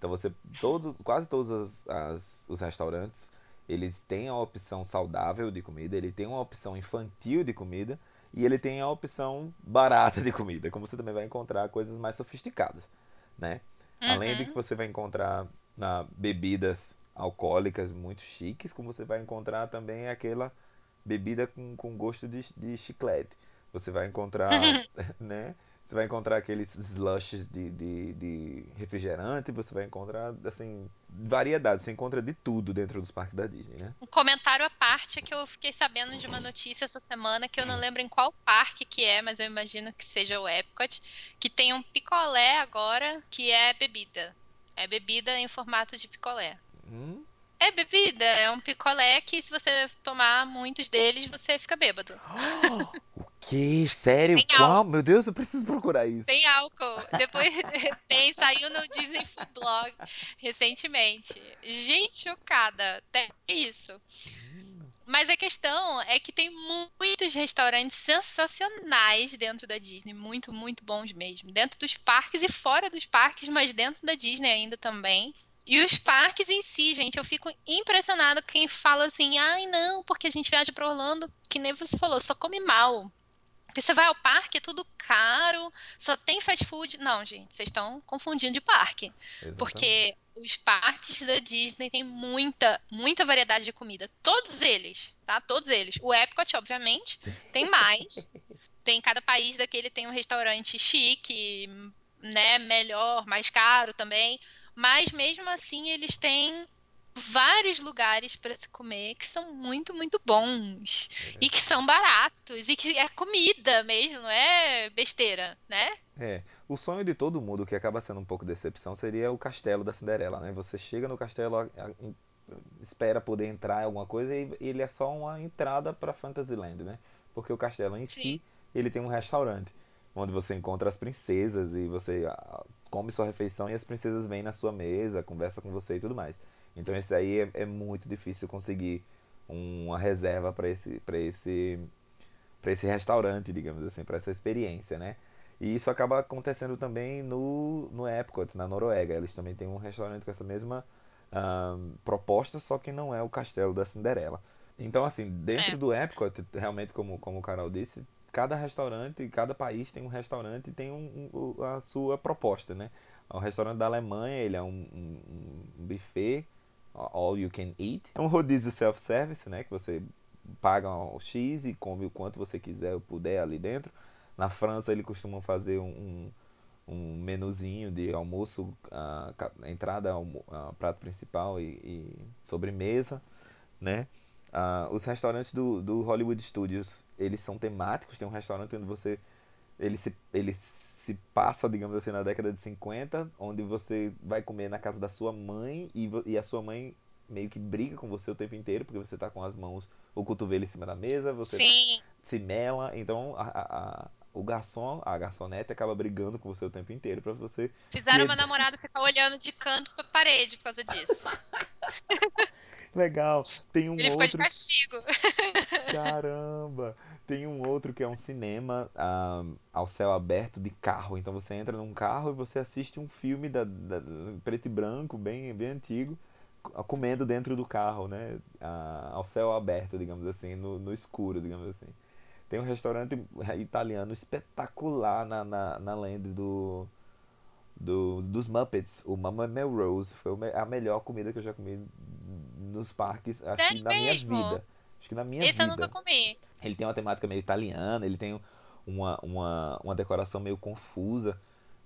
Então você, todo, quase todos as, as, os restaurantes, eles têm a opção saudável de comida, ele tem uma opção infantil de comida e ele tem a opção barata de comida, como você também vai encontrar coisas mais sofisticadas, né? Uhum. Além de que você vai encontrar na bebidas alcoólicas muito chiques, como você vai encontrar também aquela bebida com, com gosto de, de chiclete. Você vai encontrar, né? Você vai encontrar aqueles slushes de, de, de, refrigerante, você vai encontrar, assim, variedade. Você encontra de tudo dentro dos parques da Disney, né? Um comentário à parte é que eu fiquei sabendo de uma notícia essa semana, que eu não lembro em qual parque que é, mas eu imagino que seja o Epcot, que tem um picolé agora que é bebida. É bebida em formato de picolé. Hum? É bebida, é um picolé que se você tomar muitos deles, você fica bêbado. o que? Sério? Tem Qual? Álcool. Meu Deus, eu preciso procurar isso. Tem álcool. Depois tem, saiu no Disney Food Blog recentemente. Gente, chocada. Tem isso. Mas a questão é que tem muitos restaurantes sensacionais dentro da Disney, muito, muito bons mesmo. Dentro dos parques e fora dos parques, mas dentro da Disney ainda também. E os parques em si, gente, eu fico impressionado quem fala assim, ai não, porque a gente viaja para Orlando, que nem você falou, só come mal. Porque você vai ao parque, é tudo caro, só tem fast food. Não, gente, vocês estão confundindo de parque. Exatamente. Porque os parques da Disney têm muita, muita variedade de comida. Todos eles, tá? Todos eles. O Epcot, obviamente, tem mais. tem cada país daquele tem um restaurante chique, né, melhor, mais caro também. Mas mesmo assim, eles têm vários lugares para se comer que são muito, muito bons. É. E que são baratos. E que é comida mesmo, não é besteira, né? É. O sonho de todo mundo, que acaba sendo um pouco decepção, seria o castelo da Cinderela, né? Você chega no castelo, espera poder entrar em alguma coisa e ele é só uma entrada para Fantasyland, né? Porque o castelo em Sim. si, ele tem um restaurante onde você encontra as princesas e você come sua refeição e as princesas vêm na sua mesa, conversa com você e tudo mais. Então isso aí é, é muito difícil conseguir uma reserva para esse para esse para esse restaurante, digamos assim, para essa experiência, né? E isso acaba acontecendo também no, no Epcot, na Noruega. Eles também têm um restaurante com essa mesma uh, proposta, só que não é o castelo da Cinderela. Então, assim, dentro é. do Epcot, realmente, como, como o Carol disse, cada restaurante, cada país tem um restaurante e tem um, um, a sua proposta, né? O restaurante da Alemanha, ele é um, um, um buffet, all you can eat. É um rodízio self-service, né? Que você paga o X e come o quanto você quiser ou puder ali dentro. Na França, ele costuma fazer um, um menuzinho de almoço, uh, entrada, uh, prato principal e, e sobremesa, né? Uh, os restaurantes do, do Hollywood Studios, eles são temáticos. Tem um restaurante onde você ele se, ele se passa, digamos assim, na década de 50, onde você vai comer na casa da sua mãe e, e a sua mãe meio que briga com você o tempo inteiro, porque você está com as mãos, o cotovelo em cima da mesa, você Sim. se mela, então a, a, o garçom, a garçonete acaba brigando com você o tempo inteiro para você. Fizeram meu namorado ficar olhando de canto pra parede por causa disso. Legal. Tem um Ele outro. ficou de castigo. Caramba! Tem um outro que é um cinema um, ao céu aberto de carro. Então você entra num carro e você assiste um filme da, da preto e branco, bem, bem antigo, comendo dentro do carro, né? Uh, ao céu aberto, digamos assim, no, no escuro, digamos assim. Tem um restaurante italiano espetacular na, na, na land do, do, dos Muppets, o Mama Melrose. Foi a melhor comida que eu já comi nos parques, acho que na minha vida. Acho que na minha Esse vida. eu nunca comi. Ele tem uma temática meio italiana, ele tem uma, uma, uma decoração meio confusa,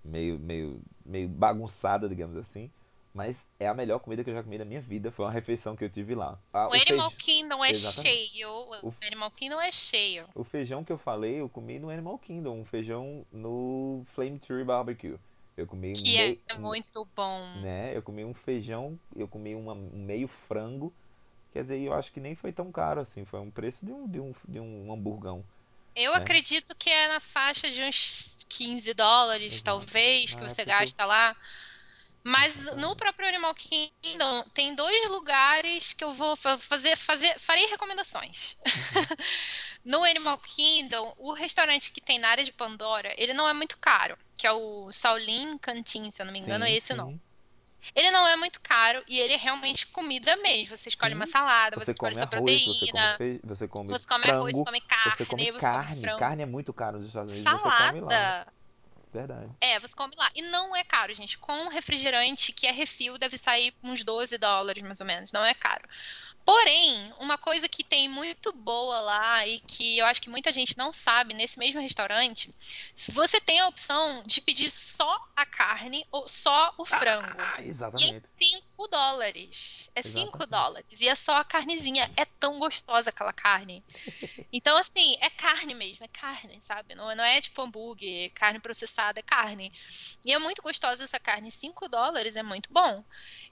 meio, meio, meio bagunçada, digamos assim. Mas é a melhor comida que eu já comi na minha vida. Foi uma refeição que eu tive lá. Ah, o, o Animal feij... Kingdom é Exatamente. cheio. O, o Animal Kingdom é cheio. O feijão que eu falei, eu comi no Animal Kingdom. Um feijão no Flame Tree Barbecue. Eu comi que um é muito bom. Né? Eu comi um feijão, eu comi uma, um meio frango. Quer dizer, eu acho que nem foi tão caro assim. Foi um preço de um, de um, de um hamburgão. Eu né? acredito que é na faixa de uns 15 dólares, talvez, que ah, você gasta lá. Mas no próprio Animal Kingdom tem dois lugares que eu vou fazer, fazer farei recomendações. Uhum. no Animal Kingdom, o restaurante que tem na área de Pandora, ele não é muito caro, que é o Shaolin Cantin, se eu não me engano, sim, é esse sim. não. Ele não é muito caro e ele é realmente comida mesmo. Você escolhe uma salada, você, você escolhe sua proteína. Você come, você come, você come frango, arroz, come carne, você come carne. Come carne é muito caro nos Estados Unidos. Salada. Verdade. É, você come lá. E não é caro, gente. Com refrigerante, que é refil, deve sair uns 12 dólares, mais ou menos. Não é caro. Porém, uma coisa que tem muito boa lá e que eu acho que muita gente não sabe nesse mesmo restaurante, você tem a opção de pedir só a carne ou só o ah, frango. Ah, exatamente. E é 5 dólares. É 5 dólares. E é só a carnezinha. É tão gostosa aquela carne. Então, assim, é carne mesmo. É carne, sabe? Não, não é tipo hambúrguer, carne processada, é carne. E é muito gostosa essa carne. 5 dólares é muito bom.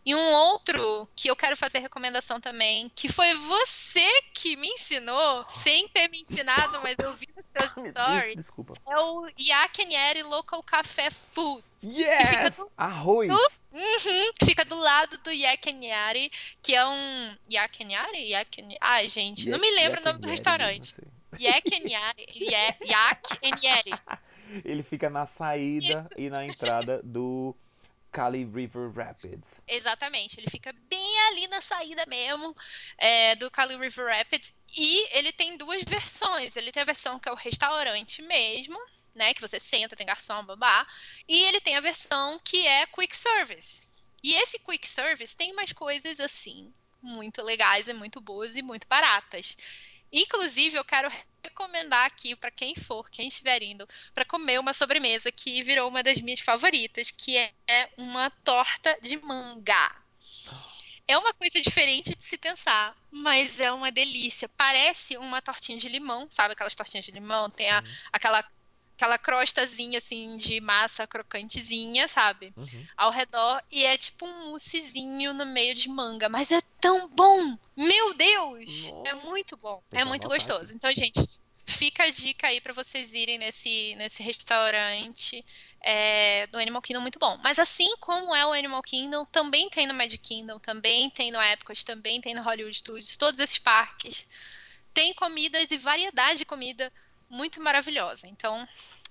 E um outro que eu quero fazer recomendação também, que foi você que me ensinou, sem ter me ensinado, mas eu vi no seu story. Desculpa. É o Yakenieri Local Café Food. Yes! Do, Arroz! Do, uhum, fica do lado do Yakenieri, que é um... Yakenieri? Yakenieri? Ai, gente, não me lembro o nome do restaurante. Yakenieri. Yakenieri. Ele fica na saída e na entrada do Kali River Rapids. Exatamente, ele fica bem ali na saída mesmo é, do Kali River Rapids. E ele tem duas versões. Ele tem a versão que é o restaurante mesmo, né? Que você senta, tem garçom, babá. E ele tem a versão que é quick service. E esse quick service tem umas coisas assim, muito legais e muito boas e muito baratas. Inclusive, eu quero recomendar aqui para quem for, quem estiver indo, para comer uma sobremesa que virou uma das minhas favoritas, que é uma torta de manga. É uma coisa diferente de se pensar, mas é uma delícia. Parece uma tortinha de limão, sabe aquelas tortinhas de limão? Tem a, aquela aquela crostazinha assim de massa crocantezinha, sabe? Uhum. Ao redor e é tipo um moussezinho no meio de manga, mas é tão bom. Meu Deus! Nossa. É muito bom. É muito gostoso. Aqui. Então, gente, fica a dica aí para vocês irem nesse nesse restaurante. É, do Animal Kingdom muito bom. Mas assim como é o Animal Kingdom, também tem no Magic Kingdom, também tem no Epcot, também tem no Hollywood Studios, todos esses parques. Tem comidas e variedade de comida muito maravilhosa. Então,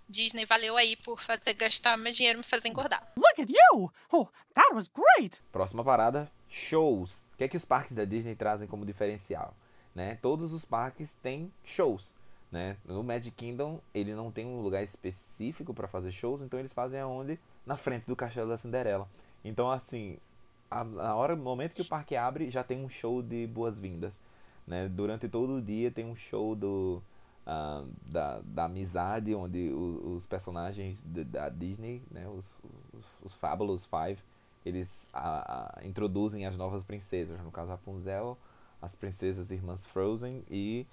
Disney, valeu aí por fazer gastar meu dinheiro e me fazer engordar. Look at you! Oh, that was great! Próxima parada, shows. O que é que os parques da Disney trazem como diferencial? Né? Todos os parques têm shows. Né? No Magic Kingdom, ele não tem um lugar específico para fazer shows, então eles fazem aonde? Na frente do Castelo da Cinderela. Então, assim, a, a hora, no momento que o parque abre, já tem um show de boas-vindas. Né? Durante todo o dia tem um show do uh, da, da amizade, onde os, personagens da Disney, né, os, os, os Fabulous Five, eles uh, uh, introduzem as novas princesas, no caso Rapunzel, as princesas irmãs Frozen e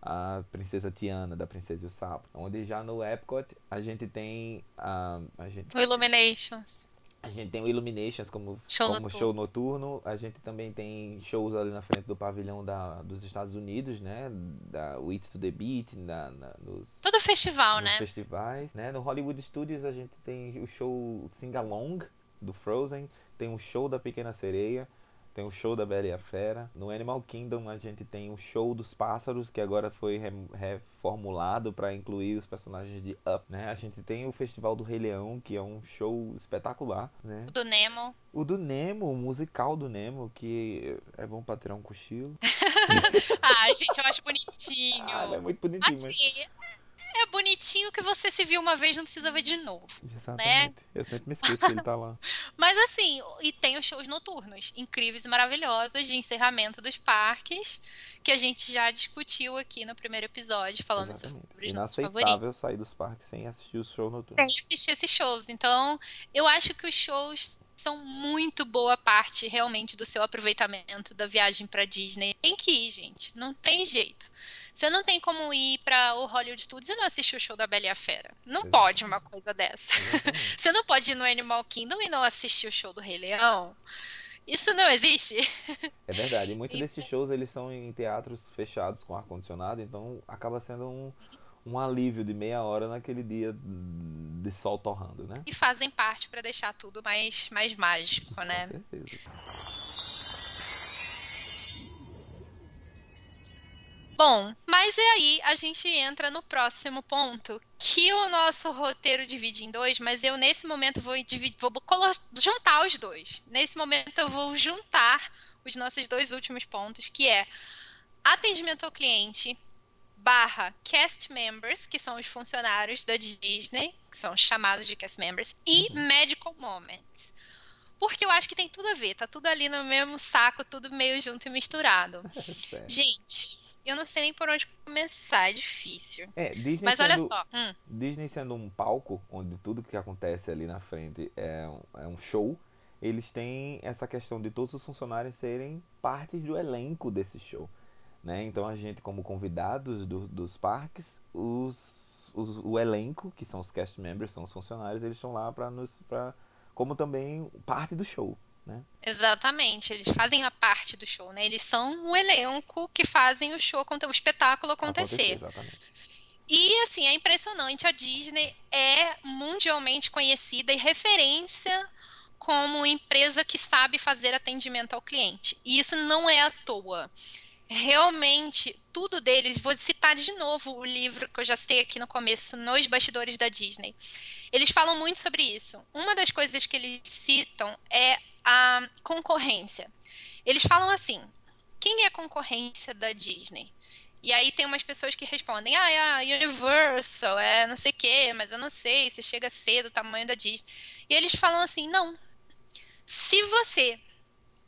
a princesa Tiana, da Princesa e o Sapo. Onde já no Epcot a gente tem a gente... O Illuminations. A gente tem o Illuminations como, show, como noturno. show noturno. A gente também tem shows ali na frente do pavilhão da, dos Estados Unidos, né? Da It to the Beat, na, na, nos, Todo festival, nos né? festivais. Né? No Hollywood Studios a gente tem o show Sing Along do Frozen. Tem o show da Pequena Sereia tem o show da Bela e a Fera. No Animal Kingdom a gente tem o show dos pássaros, que agora foi reformulado para incluir os personagens de Up, né? A gente tem o Festival do Rei Leão, que é um show espetacular, né? O do Nemo. O do Nemo, o musical do Nemo, que é bom pra tirar um cochilo. ah, gente, eu acho bonitinho. Ah, é muito bonitinho, assim, mas é bonitinho que você se viu uma vez, não precisa ver de novo. Exatamente. Né? Eu sempre me esqueço que ele tá lá. Mas assim, e tem os shows noturnos, incríveis e maravilhosos, de encerramento dos parques, que a gente já discutiu aqui no primeiro episódio, falando Exatamente. sobre os nossos favoritos. Sair dos parques sem assistir os shows noturnos. Sem assistir esses shows. Então, eu acho que os shows são muito boa parte realmente do seu aproveitamento da viagem para Disney. Tem que ir, gente. Não tem jeito. Você não tem como ir para o Hollywood Studios e não assistir o show da Bela e a Fera. Não pode uma coisa dessa. Você não pode ir no Animal Kingdom e não assistir o show do Rei Leão. Isso não existe. É verdade. E muitos desses shows eles são em teatros fechados com ar condicionado, então acaba sendo um um alívio de meia hora naquele dia de sol torrando, né? E fazem parte para deixar tudo mais, mais mágico, né? Com certeza. Bom, mas e aí a gente entra no próximo ponto, que o nosso roteiro divide em dois, mas eu nesse momento vou, dividir, vou juntar os dois. Nesse momento eu vou juntar os nossos dois últimos pontos, que é atendimento ao cliente barra cast members, que são os funcionários da Disney, que são chamados de cast members, e medical moments. Porque eu acho que tem tudo a ver, tá tudo ali no mesmo saco, tudo meio junto e misturado. Gente, eu não sei nem por onde começar, é difícil. É, Disney Mas sendo, olha só. Hum. Disney sendo um palco onde tudo que acontece ali na frente é um, é um show, eles têm essa questão de todos os funcionários serem partes do elenco desse show. Né? Então a gente, como convidados do, dos parques, os, os, o elenco, que são os cast members, são os funcionários, eles estão lá para nos. Pra, como também parte do show. Né? Exatamente, eles fazem a parte do show, né? Eles são o elenco que fazem o show, o espetáculo acontecer. acontecer e assim, é impressionante, a Disney é mundialmente conhecida e referência como empresa que sabe fazer atendimento ao cliente. E isso não é à toa realmente tudo deles, vou citar de novo o livro que eu já sei aqui no começo, Nos Bastidores da Disney. Eles falam muito sobre isso. Uma das coisas que eles citam é a concorrência. Eles falam assim: quem é a concorrência da Disney? E aí tem umas pessoas que respondem: ah, é a Universal, é não sei o quê, mas eu não sei se chega cedo o tamanho da Disney. E eles falam assim: não. Se você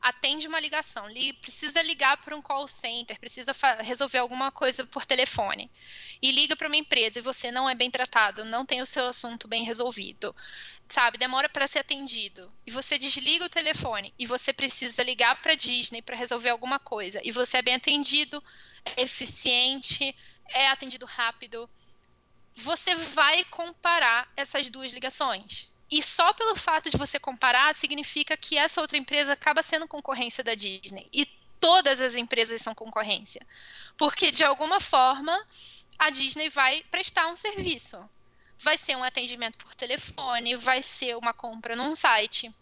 atende uma ligação, li, precisa ligar para um call center, precisa resolver alguma coisa por telefone. E liga para uma empresa e você não é bem tratado, não tem o seu assunto bem resolvido, sabe, demora para ser atendido. E você desliga o telefone e você precisa ligar para Disney para resolver alguma coisa. E você é bem atendido, é eficiente, é atendido rápido, você vai comparar essas duas ligações e só pelo fato de você comparar significa que essa outra empresa acaba sendo concorrência da Disney. E todas as empresas são concorrência. Porque de alguma forma a Disney vai prestar um serviço. Vai ser um atendimento por telefone, vai ser uma compra num site.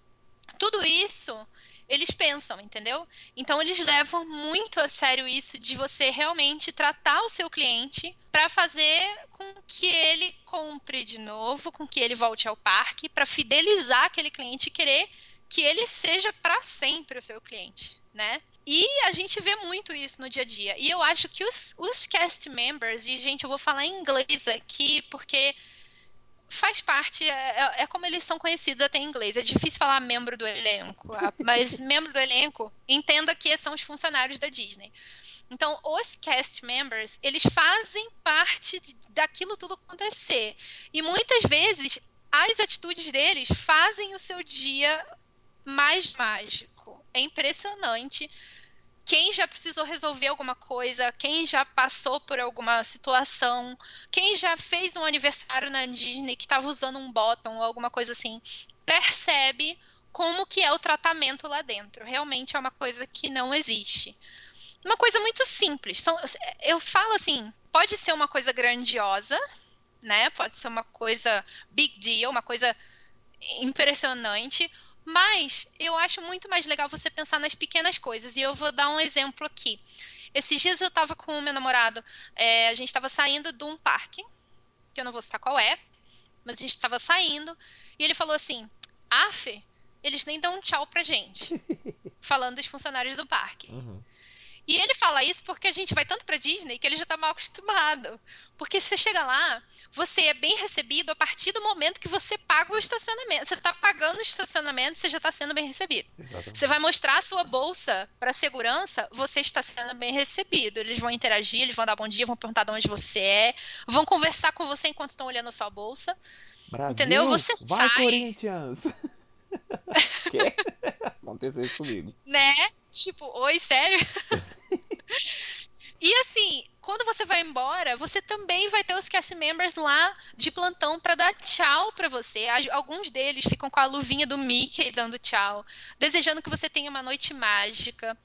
Tudo isso eles pensam, entendeu? Então eles levam muito a sério isso de você realmente tratar o seu cliente para fazer com que ele compre de novo, com que ele volte ao parque, para fidelizar aquele cliente e querer que ele seja para sempre o seu cliente, né? E a gente vê muito isso no dia a dia. E eu acho que os, os cast members, e gente, eu vou falar em inglês aqui, porque faz parte, é, é, é, como eles são conhecidos até em inglês. É difícil falar membro do elenco, mas membro do elenco, entenda que são os funcionários da Disney. Então, os cast members, eles fazem parte daquilo tudo acontecer. E muitas vezes, as atitudes deles fazem o seu dia mais mágico. É impressionante quem já precisou resolver alguma coisa, quem já passou por alguma situação, quem já fez um aniversário na Disney que estava usando um bottom ou alguma coisa assim, percebe como que é o tratamento lá dentro. Realmente é uma coisa que não existe. Uma coisa muito simples. Eu falo assim, pode ser uma coisa grandiosa, né? Pode ser uma coisa big deal, uma coisa impressionante, mas eu acho muito mais legal você pensar nas pequenas coisas. E eu vou dar um exemplo aqui. Esses dias eu estava com o meu namorado, é, a gente estava saindo de um parque, que eu não vou citar qual é, mas a gente estava saindo, e ele falou assim: Af, eles nem dão um tchau pra gente. falando dos funcionários do parque. Uhum. E ele fala isso porque a gente vai tanto pra Disney que ele já tá mal acostumado. Porque você chega lá, você é bem recebido a partir do momento que você paga o estacionamento. Você tá pagando o estacionamento, você já tá sendo bem recebido. Exatamente. Você vai mostrar a sua bolsa pra segurança, você está sendo bem recebido. Eles vão interagir, eles vão dar bom dia, vão perguntar de onde você é, vão conversar com você enquanto estão olhando a sua bolsa. Brasil, Entendeu? Você vai, sai. Corinthians! quer acontecer isso comigo. Né? Tipo, oi, sério? E assim, quando você vai embora, você também vai ter os cast members lá de plantão para dar tchau para você. Alguns deles ficam com a luvinha do Mickey dando tchau, desejando que você tenha uma noite mágica.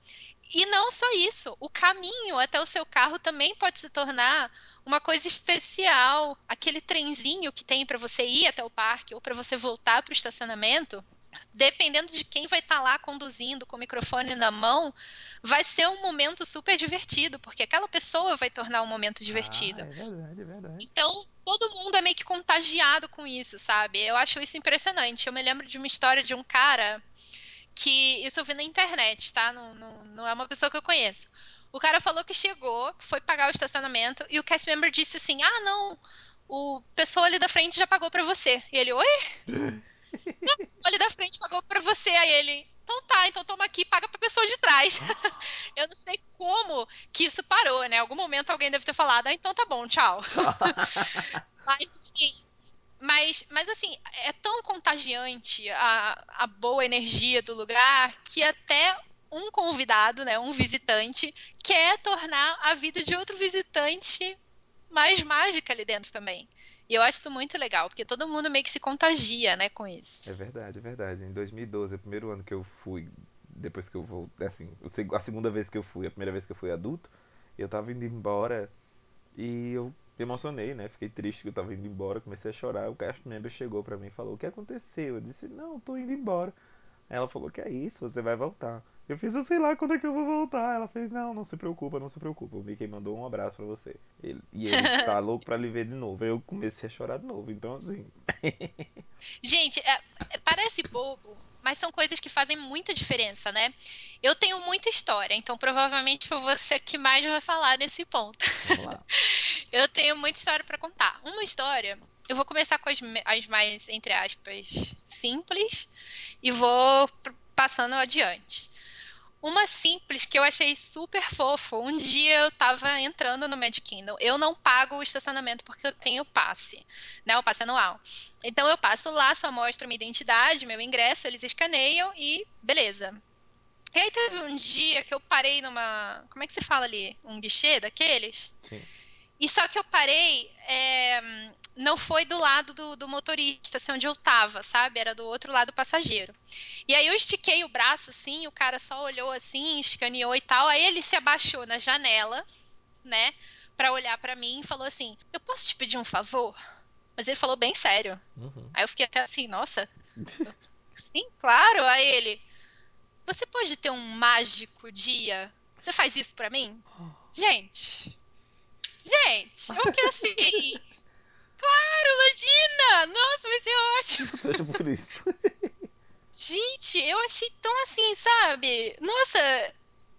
E não só isso, o caminho até o seu carro também pode se tornar uma coisa especial. Aquele trenzinho que tem para você ir até o parque ou para você voltar para o estacionamento, dependendo de quem vai estar tá lá conduzindo com o microfone na mão, vai ser um momento super divertido, porque aquela pessoa vai tornar um momento divertido. Ah, é verdade, é verdade. Então, todo mundo é meio que contagiado com isso, sabe? Eu acho isso impressionante. Eu me lembro de uma história de um cara que. Isso eu vi na internet, tá? Não, não, não é uma pessoa que eu conheço. O cara falou que chegou, foi pagar o estacionamento, e o cast member disse assim: Ah, não, o pessoa ali da frente já pagou pra você. E ele, oi? ali da frente pagou pra você. Aí ele, então tá, então toma aqui, paga pra pessoa de trás. eu não sei como que isso parou, né? Em algum momento alguém deve ter falado, ah, então tá bom, tchau. mas assim, mas, mas assim, é tão contagiante a, a boa energia do lugar que até um convidado, né, um visitante, quer tornar a vida de outro visitante mais mágica ali dentro também. E eu acho isso muito legal, porque todo mundo meio que se contagia, né, com isso. É verdade, é verdade. Em 2012, é o primeiro ano que eu fui, depois que eu vou, assim, a segunda vez que eu fui, a primeira vez que eu fui adulto, eu tava indo embora e eu me emocionei, né? Fiquei triste que eu tava indo embora, comecei a chorar. O cast member chegou pra mim e falou: "O que aconteceu?" Eu disse: "Não, tô indo embora". Ela falou: "Que é isso? Você vai voltar". Eu fiz, eu sei lá quando é que eu vou voltar. Ela fez, não, não se preocupa, não se preocupa. O Mickey mandou um abraço pra você. Ele, e ele tá louco pra lhe ver de novo. Aí eu comecei a chorar de novo. Então, assim. Gente, é, é, parece bobo, mas são coisas que fazem muita diferença, né? Eu tenho muita história, então provavelmente foi você que mais vai falar nesse ponto. Vamos lá. eu tenho muita história para contar. Uma história, eu vou começar com as, as mais, entre aspas, simples e vou passando adiante. Uma simples que eu achei super fofo. Um dia eu tava entrando no Magic Kingdom. Eu não pago o estacionamento porque eu tenho passe, né? O passe anual. Então eu passo lá, só mostro minha identidade, meu ingresso, eles escaneiam e beleza. E aí teve um dia que eu parei numa. Como é que se fala ali? Um guichê daqueles? Sim. E só que eu parei, é, não foi do lado do, do, motorista, assim, onde eu tava, sabe? Era do outro lado do passageiro. E aí eu estiquei o braço, assim, o cara só olhou assim, escaneou e tal. Aí ele se abaixou na janela, né? Pra olhar para mim e falou assim: Eu posso te pedir um favor? Mas ele falou bem sério. Uhum. Aí eu fiquei até assim, nossa. Sim, claro. Aí ele: Você pode ter um mágico dia? Você faz isso pra mim? Gente, Gente, eu fiquei assim. claro, imagina! Nossa, vai ser ótimo. Seja por isso. Gente, eu achei tão assim, sabe? Nossa,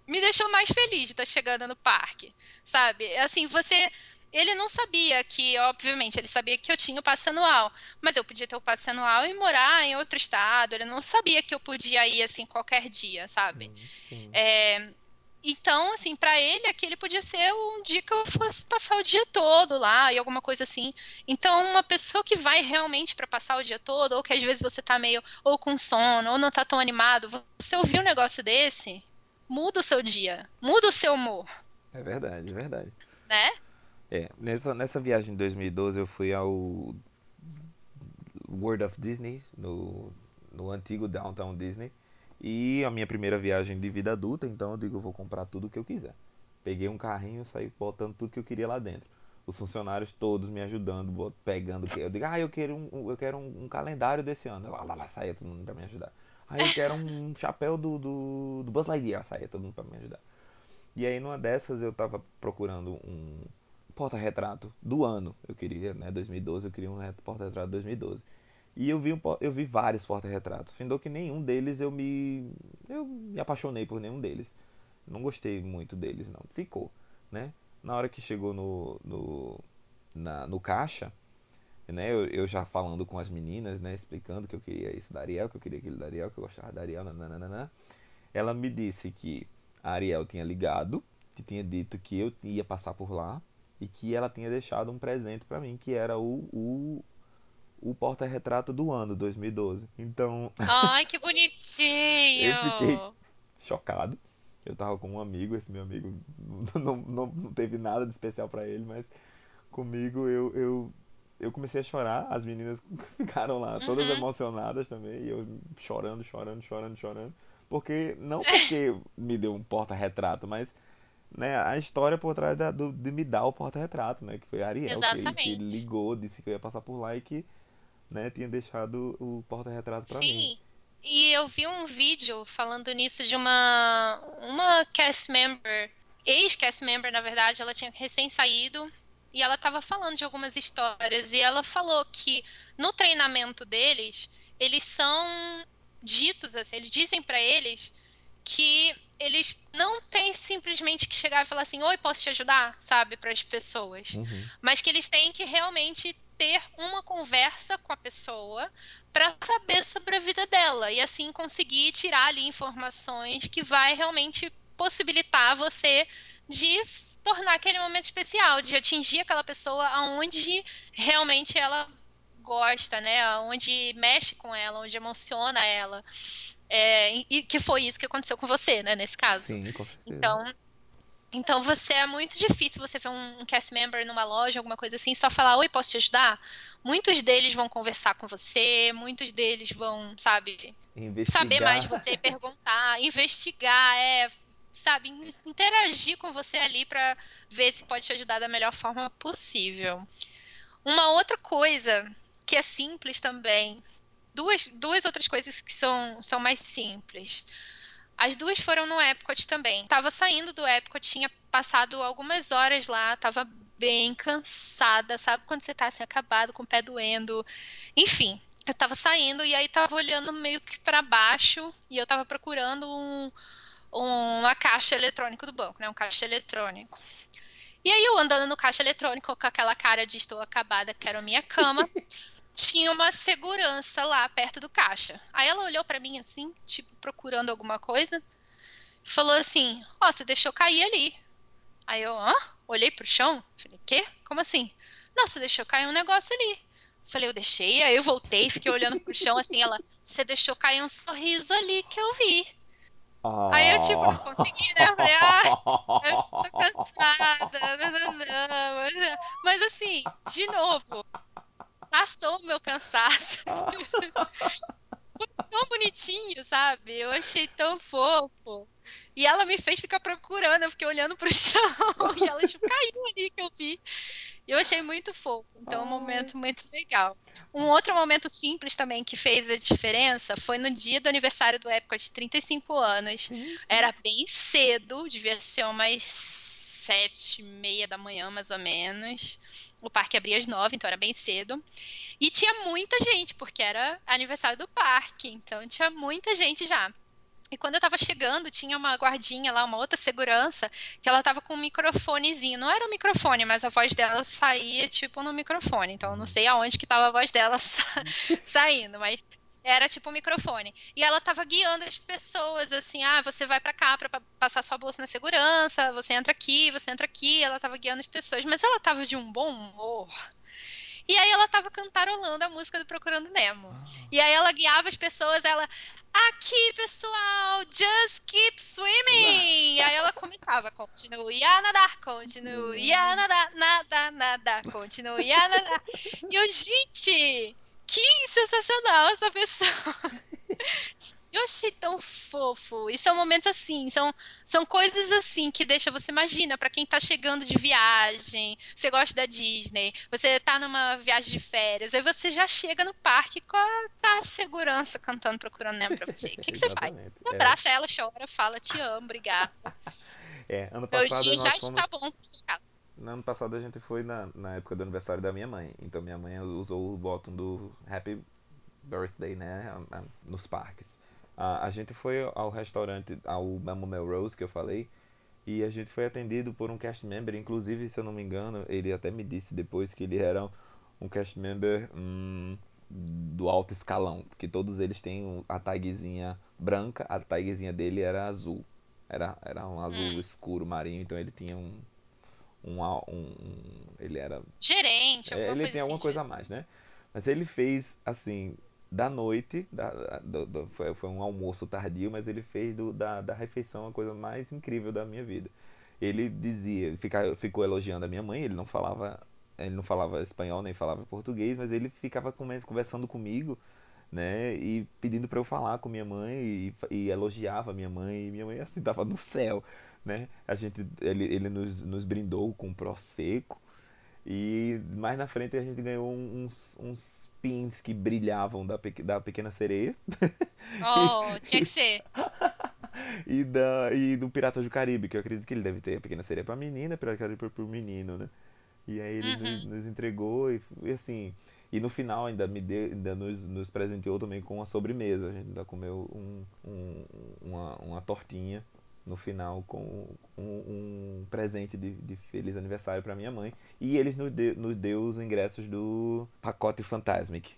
me deixou mais feliz de estar chegando no parque, sabe? Assim, você. Ele não sabia que, obviamente, ele sabia que eu tinha o passe anual, mas eu podia ter o passe anual e morar em outro estado. Ele não sabia que eu podia ir assim qualquer dia, sabe? Sim, sim. É, então, assim, para ele aquele podia ser um dia que eu fosse passar o dia todo lá e alguma coisa assim. Então, uma pessoa que vai realmente para passar o dia todo, ou que às vezes você tá meio ou com sono, ou não tá tão animado, você ouvir um negócio desse, muda o seu dia, muda o seu humor. É verdade, é verdade. Né? É, nessa, nessa viagem de 2012 eu fui ao World of Disney, no, no antigo Downtown Disney. E a minha primeira viagem de vida adulta, então eu digo, eu vou comprar tudo o que eu quiser. Peguei um carrinho, saí botando tudo que eu queria lá dentro. Os funcionários todos me ajudando, pegando. Eu digo, ah, eu quero um, eu quero um, um calendário desse ano. Lá, lá, lá, saia todo mundo pra me ajudar. Ah, eu quero um chapéu do, do, do Buzz Lightyear. Saia todo mundo pra me ajudar. E aí, numa dessas, eu tava procurando um porta-retrato do ano. Eu queria, né, 2012, eu queria um porta-retrato 2012. E eu vi, um, eu vi vários porta-retratos. Findou que nenhum deles eu me. Eu me apaixonei por nenhum deles. Não gostei muito deles, não. Ficou, né? Na hora que chegou no. no, na, no caixa, né? Eu, eu, já falando com as meninas, né? Explicando que eu queria isso da Ariel, que eu queria aquilo da Ariel, que eu gostava da Ariel, nananana. Ela me disse que a Ariel tinha ligado, que tinha dito que eu ia passar por lá e que ela tinha deixado um presente para mim, que era o, o o porta-retrato do ano, 2012. Então. Ai, que bonitinho! eu fiquei chocado. Eu tava com um amigo, esse meu amigo não, não, não teve nada de especial para ele, mas comigo eu, eu, eu comecei a chorar. As meninas ficaram lá todas uhum. emocionadas também, e eu chorando, chorando, chorando, chorando. Porque, não porque me deu um porta-retrato, mas né, a história por trás da, do, de me dar o porta-retrato, né? Que foi a Ariel que, que, ligou, disse que eu ia passar por lá e que né, tinha deixado o porta-retrato para mim. E eu vi um vídeo falando nisso de uma uma cast member, ex-cast member, na verdade, ela tinha recém saído e ela estava falando de algumas histórias e ela falou que no treinamento deles, eles são ditos assim, eles dizem para eles que eles não têm simplesmente que chegar e falar assim, oi, posso te ajudar, sabe, para as pessoas, uhum. mas que eles têm que realmente ter uma conversa com a pessoa para saber sobre a vida dela e assim conseguir tirar ali informações que vai realmente possibilitar você de tornar aquele momento especial, de atingir aquela pessoa aonde realmente ela gosta, né? Aonde mexe com ela, onde emociona ela. É, e que foi isso que aconteceu com você, né, nesse caso. Sim, com certeza. Então, então você é muito difícil você ver um, um cast member numa loja, alguma coisa assim, só falar, oi, posso te ajudar? Muitos deles vão conversar com você, muitos deles vão, sabe, investigar. saber mais de você, perguntar, investigar, é, sabe, interagir com você ali para ver se pode te ajudar da melhor forma possível. Uma outra coisa que é simples também, duas, duas outras coisas que são, são mais simples. As duas foram no Epcot também. Tava saindo do Epcot, tinha passado algumas horas lá, tava bem cansada, sabe quando você tá assim acabado, com o pé doendo. Enfim, eu tava saindo e aí tava olhando meio que para baixo e eu tava procurando um, uma caixa eletrônica do banco, né? Um caixa eletrônico. E aí eu andando no caixa eletrônico com aquela cara de estou acabada, quero a minha cama. tinha uma segurança lá perto do caixa. Aí ela olhou para mim assim, tipo, procurando alguma coisa. Falou assim: Ó, oh, você deixou cair ali. Aí eu, hã? Olhei pro chão. Falei: Quê? Como assim? Não, você deixou cair um negócio ali. Falei: Eu deixei. Aí eu voltei, fiquei olhando pro chão assim. Ela: Você deixou cair um sorriso ali que eu vi. Oh. Aí eu, tipo, consegui, né? Eu falei, ah, eu tô cansada. Não, não, não. Mas assim, de novo, meu cansaço. Foi tão bonitinho, sabe? Eu achei tão fofo. E ela me fez ficar procurando, eu fiquei olhando pro chão e ela tipo, caiu ali que eu vi. E eu achei muito fofo. Então, é um momento muito legal. Um outro momento simples também que fez a diferença foi no dia do aniversário do Epcot de 35 anos. Uhum. Era bem cedo, devia ser umas sete e meia da manhã, mais ou menos. O parque abria às nove, então era bem cedo. E tinha muita gente, porque era aniversário do parque, então tinha muita gente já. E quando eu tava chegando, tinha uma guardinha lá, uma outra segurança, que ela tava com um microfonezinho. Não era um microfone, mas a voz dela saía tipo no microfone. Então eu não sei aonde que tava a voz dela sa saindo, mas era tipo um microfone. E ela tava guiando as pessoas, assim, ah, você vai para cá para passar sua bolsa na segurança, você entra aqui, você entra aqui. Ela tava guiando as pessoas, mas ela tava de um bom humor. E aí ela tava cantarolando a música do Procurando Nemo. Ah. E aí ela guiava as pessoas, ela, aqui pessoal, just keep swimming. E aí ela começava, continue a nadar, continue a nadar, nada, nada, continue a nadar. E eu, gente, que sensacional essa pessoa. Eu achei tão fofo. E são momentos assim, são, são coisas assim que deixa você imagina para quem tá chegando de viagem, você gosta da Disney, você tá numa viagem de férias, aí você já chega no parque com a, tá, segurança cantando, procurando Nemo pra você. O que, que você faz? Você abraça é. ela, chora, fala, te amo, obrigada. É, ano passado Meu dia já fomos... está bom no ano passado a gente foi na, na época do aniversário da minha mãe. Então minha mãe usou o botão do Happy Birthday, né? Nos parques. A, a gente foi ao restaurante, ao Mamma Melrose que eu falei. E a gente foi atendido por um cast member. Inclusive, se eu não me engano, ele até me disse depois que ele era um cast member hum, do alto escalão. Porque todos eles têm a tagzinha branca. A tagzinha dele era azul. Era, era um azul hum. escuro marinho. Então ele tinha um um, um, ele era gerente, é, ele tem alguma assim. coisa a mais, né? Mas ele fez, assim, da noite, da, do, do, foi, foi, um almoço tardio, mas ele fez do, da, da refeição a coisa mais incrível da minha vida. Ele dizia, fica, ficou elogiando a minha mãe, ele não falava ele não falava espanhol nem falava português, mas ele ficava conversando comigo, né, e pedindo para eu falar com minha mãe e, e elogiava minha mãe, e minha mãe assim tava no céu, né? A gente ele, ele nos, nos brindou com prosecco e mais na frente a gente ganhou uns, uns pins que brilhavam da, da Pequena Sereia. Oh, tinha que ser. e, da, e do Piratas do Caribe, que eu acredito que ele deve ter a Pequena Sereia pra menina, Pirata do Caribe pro menino, né? E aí ele uhum. nos, nos, entregou e, e, assim... E no final ainda me deu, ainda nos, nos presenteou também com uma sobremesa. A gente ainda comeu um, um, uma, uma tortinha no final com um, um presente de, de, feliz aniversário para minha mãe. E eles nos deu, nos deu os ingressos do pacote Fantasmic,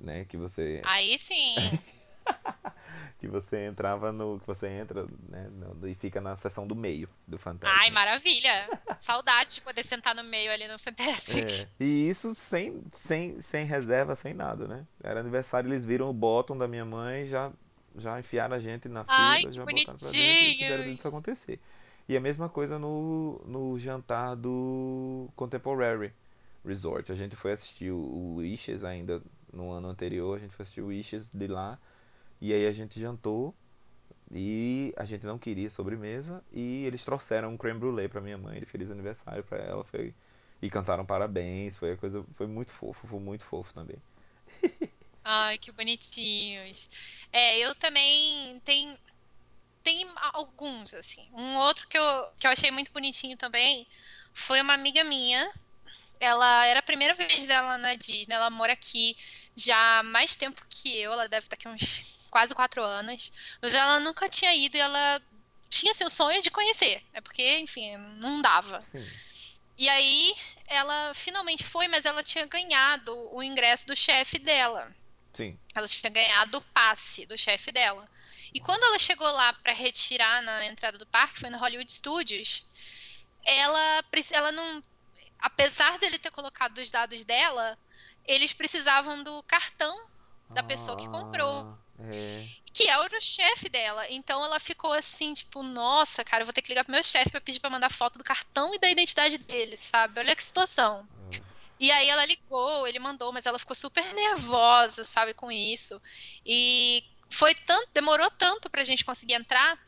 né? Que você. Aí sim! que você entrava no. Que você entra, né? No, e fica na seção do meio do Fantasmic. Ai, maravilha! Saudade de poder sentar no meio ali no Fantasmic. É. E isso sem, sem, sem reserva, sem nada, né? Era aniversário, eles viram o bottom da minha mãe já já enfiaram a gente na fila, Ai, já botaram pra dentro e fizeram isso acontecer. E a mesma coisa no, no jantar do Contemporary Resort. A gente foi assistir o Wishes ainda no ano anterior, a gente foi assistir o Wishes de lá. E aí a gente jantou e a gente não queria sobremesa e eles trouxeram um creme brulee para minha mãe de feliz aniversário para ela, foi e cantaram parabéns, foi a coisa, foi muito fofo, foi muito fofo também. Ai, que bonitinhos. É, eu também tem tem alguns assim. Um outro que eu, que eu achei muito bonitinho também foi uma amiga minha. Ela era a primeira vez dela na Disney. Ela mora aqui já há mais tempo que eu. Ela deve estar aqui uns quase quatro anos. Mas ela nunca tinha ido e ela tinha seu sonho de conhecer. É porque, enfim, não dava. Sim. E aí ela finalmente foi, mas ela tinha ganhado o ingresso do chefe dela. Sim. Ela tinha ganhado o passe do chefe dela. E quando ela chegou lá para retirar na entrada do parque, foi no Hollywood Studios, ela, ela não. Apesar dele ter colocado os dados dela, eles precisavam do cartão da pessoa que comprou. Ah, é. Que era o chefe dela. Então ela ficou assim, tipo, nossa, cara, eu vou ter que ligar pro meu chefe pra pedir pra mandar foto do cartão e da identidade dele, sabe? Olha que situação. E aí ela ligou, ele mandou, mas ela ficou super nervosa, sabe, com isso. E foi tanto, demorou tanto pra gente conseguir entrar.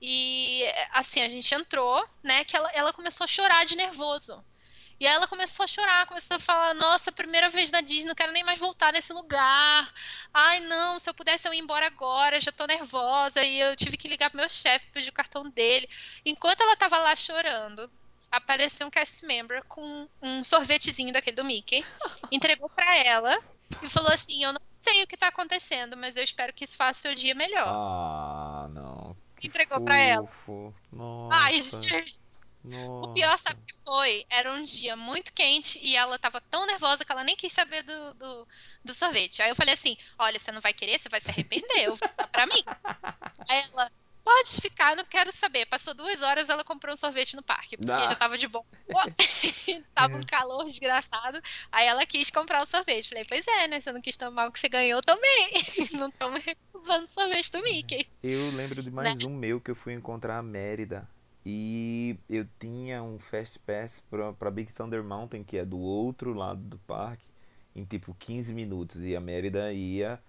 E assim, a gente entrou, né, que ela, ela começou a chorar de nervoso. E aí ela começou a chorar, começou a falar, nossa, primeira vez na Disney, não quero nem mais voltar nesse lugar. Ai, não, se eu pudesse eu ir embora agora, já tô nervosa. E eu tive que ligar pro meu chefe, pedir o cartão dele. Enquanto ela tava lá chorando, apareceu um cast member com um sorvetezinho daquele do Mickey, entregou para ela e falou assim: Eu não sei o que tá acontecendo, mas eu espero que isso faça seu dia melhor. Ah, não. Que entregou para ela. Nossa. Ai, gente. Nossa. O pior, sabe o que foi? Era um dia muito quente e ela tava tão nervosa que ela nem quis saber do, do, do sorvete. Aí eu falei assim: Olha, você não vai querer, você vai se arrepender, eu vou pra mim. Aí ela, Pode ficar, não quero saber. Passou duas horas, ela comprou um sorvete no parque, porque ah. já tava de bom. tava um calor desgraçado. Aí ela quis comprar o sorvete. Falei, pois é, né? Você não quis tomar o que você ganhou também. não estamos recusando o sorvete do Mickey. Eu lembro de mais né? um meu que eu fui encontrar a Mérida. E eu tinha um Fast Pass pra, pra Big Thunder Mountain, que é do outro lado do parque, em tipo 15 minutos. E a Mérida ia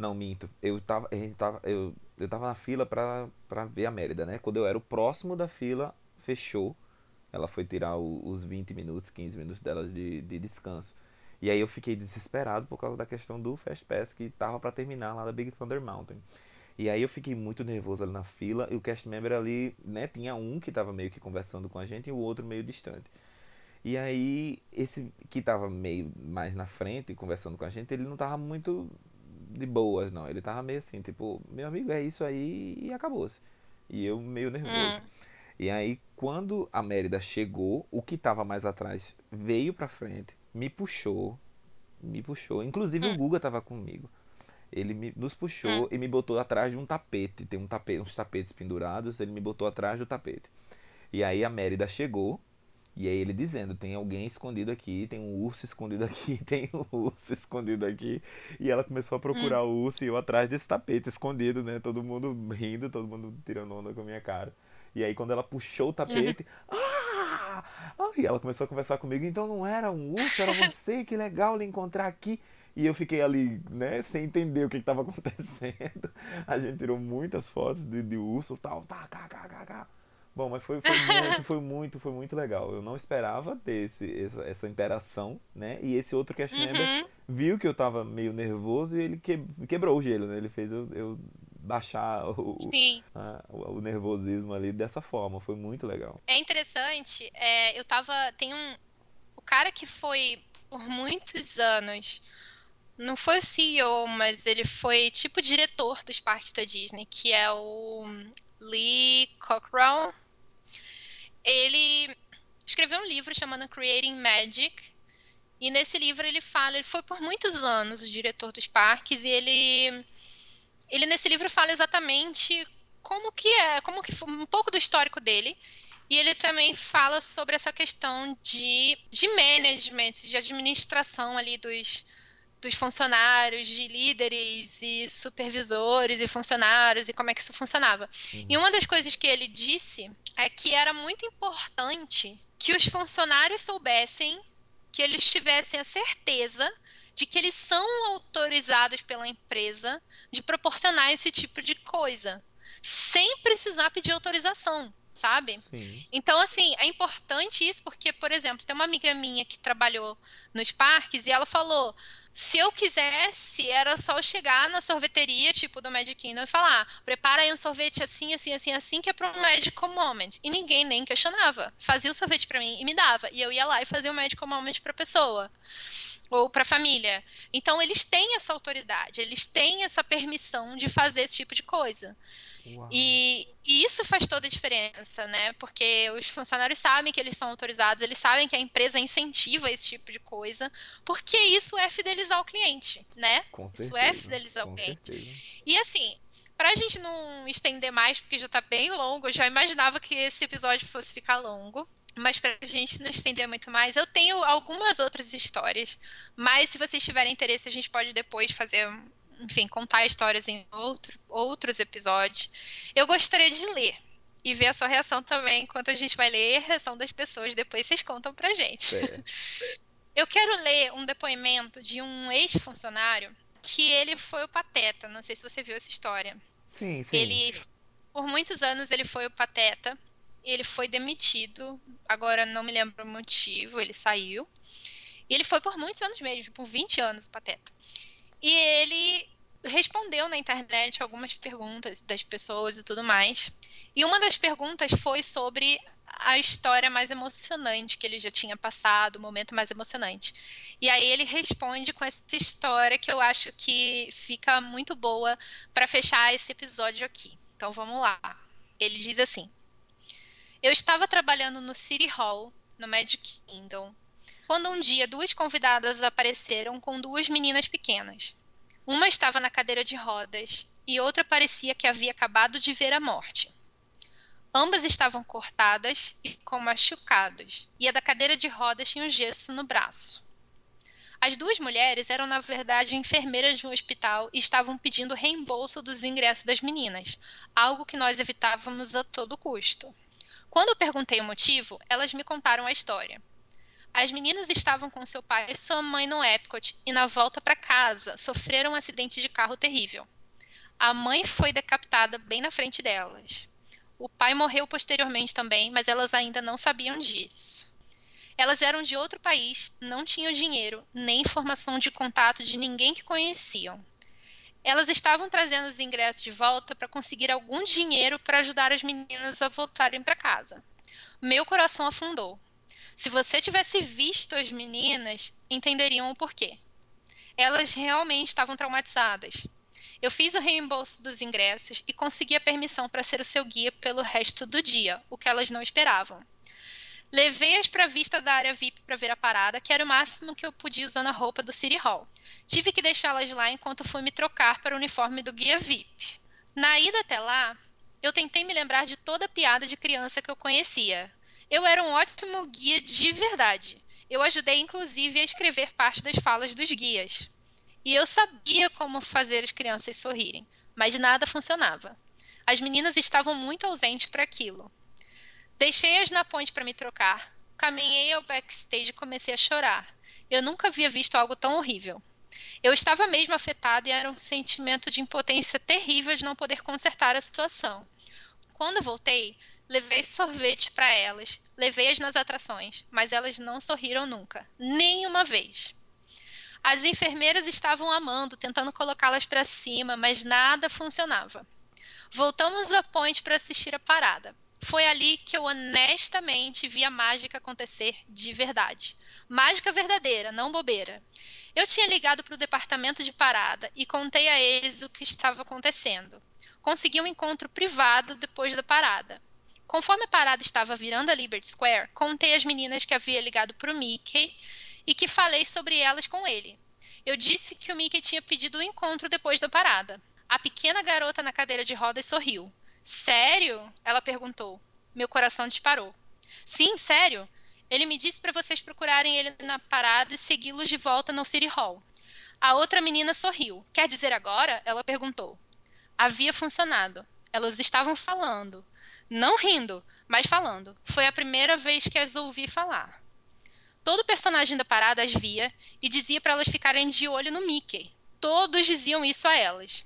não, minto. Eu tava, gente tava, eu, eu tava na fila pra, pra ver a Mérida, né? Quando eu era o próximo da fila, fechou. Ela foi tirar o, os 20 minutos, 15 minutos dela de, de descanso. E aí eu fiquei desesperado por causa da questão do Fast Pass que tava para terminar lá da Big Thunder Mountain. E aí eu fiquei muito nervoso ali na fila e o cast member ali, né, tinha um que tava meio que conversando com a gente e o outro meio distante. E aí esse que tava meio mais na frente conversando com a gente, ele não tava muito de boas, não. Ele tava meio assim, tipo, meu amigo, é isso aí e acabou-se. E eu meio nervoso. Hum. E aí, quando a Mérida chegou, o que tava mais atrás veio pra frente, me puxou, me puxou. Inclusive hum. o Guga tava comigo. Ele me, nos puxou hum. e me botou atrás de um tapete. Tem um tapete, uns tapetes pendurados, ele me botou atrás do tapete. E aí a Mérida chegou E aí ele dizendo, tem alguém escondido aqui, tem um urso escondido aqui, tem um urso escondido aqui. E ela começou a procurar hum. o urso e eu atrás desse tapete escondido, né? Todo mundo rindo, todo mundo tirando onda com a minha cara. E aí quando ela puxou o tapete, uhum. ah! E ela começou a conversar comigo, então não era um urso, era você, que legal lhe encontrar aqui. E eu fiquei ali, né, sem entender o que estava acontecendo. A gente tirou muitas fotos de, de urso, tal, tá, cá, cá, cá, cá. Bom, mas foi, foi muito, foi muito, foi muito legal. Eu não esperava ter esse, essa, essa interação, né? E esse outro cast member uhum. viu que eu tava meio nervoso e ele que, quebrou o gelo, né? Ele fez eu, eu baixar o, a, o, nervosismo ali dessa forma. Foi muito legal. É interessante, é, eu tava. Tem um. O cara que foi por muitos anos. Não foi o CEO, mas ele foi tipo diretor dos parques da Disney, que é o Lee Cockrell. Ele escreveu um livro chamado Creating Magic. E nesse livro ele fala, ele foi por muitos anos o diretor dos parques e ele ele nesse livro fala exatamente como que é, como que um pouco do histórico dele. E ele também fala sobre essa questão de, de management, de administração ali dos, dos funcionários, de líderes e supervisores e funcionários e como é que isso funcionava. Uhum. E uma das coisas que ele disse é que era muito importante que os funcionários soubessem que eles tivessem a certeza de que eles são autorizados pela empresa de proporcionar esse tipo de coisa, sem precisar pedir autorização sabe? Sim. Então, assim, é importante isso porque, por exemplo, tem uma amiga minha que trabalhou nos parques e ela falou: se eu quisesse, era só chegar na sorveteria, tipo do Magic Kingdom, e falar: prepara aí um sorvete assim, assim, assim, assim, que é um Magical Moment. E ninguém nem questionava. Fazia o sorvete para mim e me dava. E eu ia lá e fazia o Magical Moment pra pessoa ou para a família. Então eles têm essa autoridade, eles têm essa permissão de fazer esse tipo de coisa. E, e, isso faz toda a diferença, né? Porque os funcionários sabem que eles são autorizados, eles sabem que a empresa incentiva esse tipo de coisa, porque isso é fidelizar o cliente, né? Com certeza, isso é fidelizar o cliente. Certeza. E assim, pra gente não estender mais, porque já tá bem longo, eu já imaginava que esse episódio fosse ficar longo. Mas pra gente não estender muito mais, eu tenho algumas outras histórias. Mas se vocês tiverem interesse, a gente pode depois fazer, enfim, contar histórias em outro, outros episódios. Eu gostaria de ler e ver a sua reação também enquanto a gente vai ler a reação das pessoas. Depois vocês contam pra gente. É. Eu quero ler um depoimento de um ex-funcionário que ele foi o pateta. Não sei se você viu essa história. Sim, sim. Ele, por muitos anos, ele foi o pateta ele foi demitido. Agora não me lembro o motivo, ele saiu. E ele foi por muitos anos mesmo, por 20 anos, o Pateta. E ele respondeu na internet algumas perguntas das pessoas e tudo mais. E uma das perguntas foi sobre a história mais emocionante que ele já tinha passado, o momento mais emocionante. E aí ele responde com essa história que eu acho que fica muito boa para fechar esse episódio aqui. Então vamos lá. Ele diz assim: eu estava trabalhando no City Hall, no Magic Kingdom, quando um dia duas convidadas apareceram com duas meninas pequenas. Uma estava na cadeira de rodas e outra parecia que havia acabado de ver a morte. Ambas estavam cortadas e com machucados, e a da cadeira de rodas tinha um gesso no braço. As duas mulheres eram, na verdade, enfermeiras de um hospital e estavam pedindo reembolso dos ingressos das meninas, algo que nós evitávamos a todo custo. Quando eu perguntei o motivo, elas me contaram a história. As meninas estavam com seu pai e sua mãe no Epcot e na volta para casa sofreram um acidente de carro terrível. A mãe foi decapitada bem na frente delas. O pai morreu posteriormente também, mas elas ainda não sabiam disso. Elas eram de outro país, não tinham dinheiro, nem informação de contato de ninguém que conheciam. Elas estavam trazendo os ingressos de volta para conseguir algum dinheiro para ajudar as meninas a voltarem para casa. Meu coração afundou. Se você tivesse visto as meninas, entenderiam o porquê. Elas realmente estavam traumatizadas. Eu fiz o reembolso dos ingressos e consegui a permissão para ser o seu guia pelo resto do dia, o que elas não esperavam. Levei-as para a vista da área VIP para ver a parada, que era o máximo que eu podia usando a roupa do City Hall. Tive que deixá-las lá enquanto fui me trocar para o uniforme do guia VIP. Na ida até lá, eu tentei me lembrar de toda a piada de criança que eu conhecia. Eu era um ótimo guia de verdade. Eu ajudei inclusive a escrever parte das falas dos guias. E eu sabia como fazer as crianças sorrirem, mas nada funcionava. As meninas estavam muito ausentes para aquilo. Deixei-as na ponte para me trocar, caminhei ao backstage e comecei a chorar. Eu nunca havia visto algo tão horrível. Eu estava mesmo afetada e era um sentimento de impotência terrível de não poder consertar a situação. Quando voltei, levei sorvete para elas, levei-as nas atrações, mas elas não sorriram nunca, nem uma vez. As enfermeiras estavam amando, tentando colocá-las para cima, mas nada funcionava. Voltamos à ponte para assistir a parada. Foi ali que eu honestamente vi a mágica acontecer de verdade. Mágica verdadeira, não bobeira. Eu tinha ligado para o departamento de parada e contei a eles o que estava acontecendo. Consegui um encontro privado depois da parada. Conforme a parada estava virando a Liberty Square, contei às meninas que havia ligado para o Mickey e que falei sobre elas com ele. Eu disse que o Mickey tinha pedido o um encontro depois da parada. A pequena garota na cadeira de rodas sorriu. Sério? Ela perguntou. Meu coração disparou. Sim, sério. Ele me disse para vocês procurarem ele na parada e segui-los de volta no City Hall. A outra menina sorriu. Quer dizer agora? Ela perguntou. Havia funcionado. Elas estavam falando. Não rindo, mas falando. Foi a primeira vez que as ouvi falar. Todo personagem da parada as via e dizia para elas ficarem de olho no Mickey. Todos diziam isso a elas.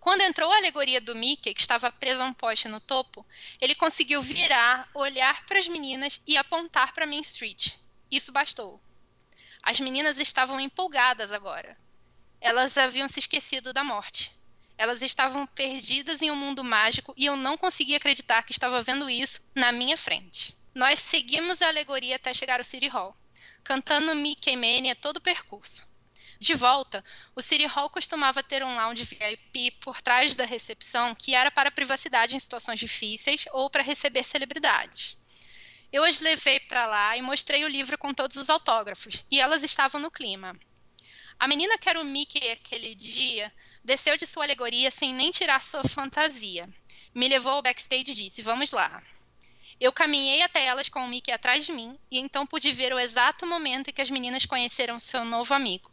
Quando entrou a alegoria do Mickey, que estava preso a um poste no topo, ele conseguiu virar, olhar para as meninas e apontar para Main Street. Isso bastou. As meninas estavam empolgadas agora. Elas haviam se esquecido da morte. Elas estavam perdidas em um mundo mágico e eu não conseguia acreditar que estava vendo isso na minha frente. Nós seguimos a alegoria até chegar ao City Hall, cantando Mickey Mania todo o percurso. De volta, o City Hall costumava ter um lounge VIP por trás da recepção que era para privacidade em situações difíceis ou para receber celebridades. Eu as levei para lá e mostrei o livro com todos os autógrafos, e elas estavam no clima. A menina que era o Mickey aquele dia desceu de sua alegoria sem nem tirar sua fantasia. Me levou ao backstage e disse: Vamos lá. Eu caminhei até elas com o Mickey atrás de mim e então pude ver o exato momento em que as meninas conheceram seu novo amigo.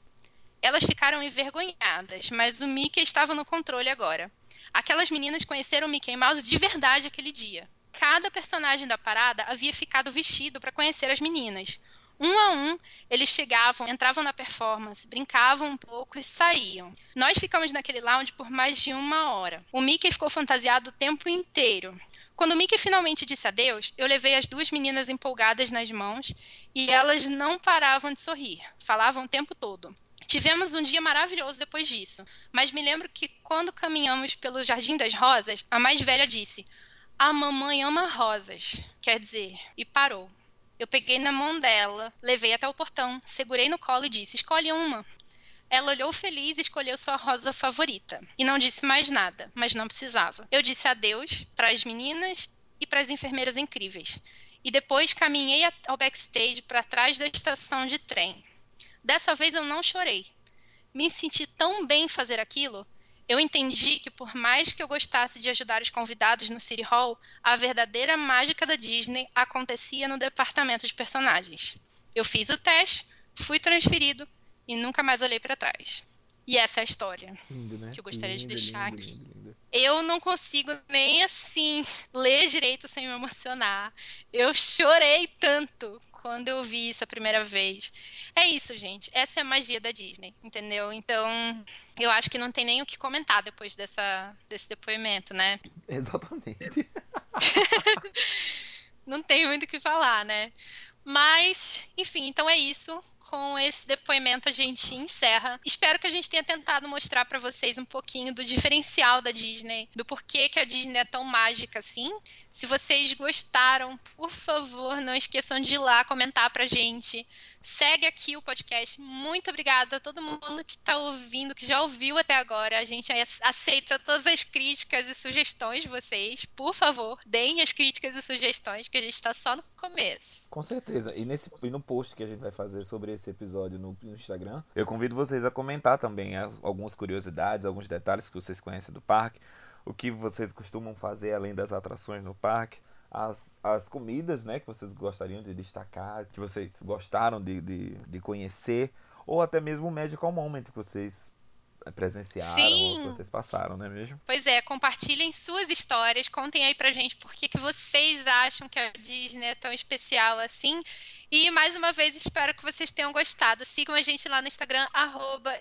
Elas ficaram envergonhadas, mas o Mickey estava no controle agora. Aquelas meninas conheceram o Mickey Mouse de verdade aquele dia. Cada personagem da parada havia ficado vestido para conhecer as meninas. Um a um, eles chegavam, entravam na performance, brincavam um pouco e saíam. Nós ficamos naquele lounge por mais de uma hora. O Mickey ficou fantasiado o tempo inteiro. Quando o Mickey finalmente disse adeus, eu levei as duas meninas empolgadas nas mãos e elas não paravam de sorrir, falavam o tempo todo. Tivemos um dia maravilhoso depois disso, mas me lembro que quando caminhamos pelo Jardim das Rosas, a mais velha disse: A mamãe ama rosas. Quer dizer, e parou. Eu peguei na mão dela, levei até o portão, segurei no colo e disse: Escolhe uma. Ela olhou feliz e escolheu sua rosa favorita. E não disse mais nada, mas não precisava. Eu disse adeus para as meninas e para as enfermeiras incríveis. E depois caminhei ao backstage para trás da estação de trem. Dessa vez eu não chorei. Me senti tão bem fazer aquilo. Eu entendi que, por mais que eu gostasse de ajudar os convidados no City Hall, a verdadeira mágica da Disney acontecia no departamento de personagens. Eu fiz o teste, fui transferido e nunca mais olhei para trás. E essa é a história lindo, né? que eu gostaria lindo, de deixar lindo, aqui. Eu não consigo nem assim ler direito sem me emocionar. Eu chorei tanto quando eu vi isso a primeira vez. É isso, gente. Essa é a magia da Disney, entendeu? Então, eu acho que não tem nem o que comentar depois dessa, desse depoimento, né? Exatamente. não tem muito o que falar, né? Mas, enfim, então é isso com esse depoimento a gente encerra. Espero que a gente tenha tentado mostrar para vocês um pouquinho do diferencial da Disney, do porquê que a Disney é tão mágica assim. Se vocês gostaram, por favor, não esqueçam de ir lá comentar pra gente. Segue aqui o podcast. Muito obrigada a todo mundo que está ouvindo, que já ouviu até agora. A gente aceita todas as críticas e sugestões de vocês. Por favor, deem as críticas e sugestões, que a gente está só no começo. Com certeza. E, nesse, e no post que a gente vai fazer sobre esse episódio no, no Instagram, eu convido vocês a comentar também as, algumas curiosidades, alguns detalhes que vocês conhecem do parque o que vocês costumam fazer além das atrações no parque, as, as comidas, né, que vocês gostariam de destacar, que vocês gostaram de, de, de conhecer, ou até mesmo o Magical Moment que vocês presenciaram, Sim. que vocês passaram, não é mesmo? Pois é, compartilhem suas histórias, contem aí pra gente por que, que vocês acham que a Disney é tão especial assim. E mais uma vez espero que vocês tenham gostado. Sigam a gente lá no Instagram, arroba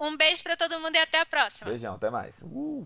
Um beijo para todo mundo e até a próxima. Beijão, até mais. Uh!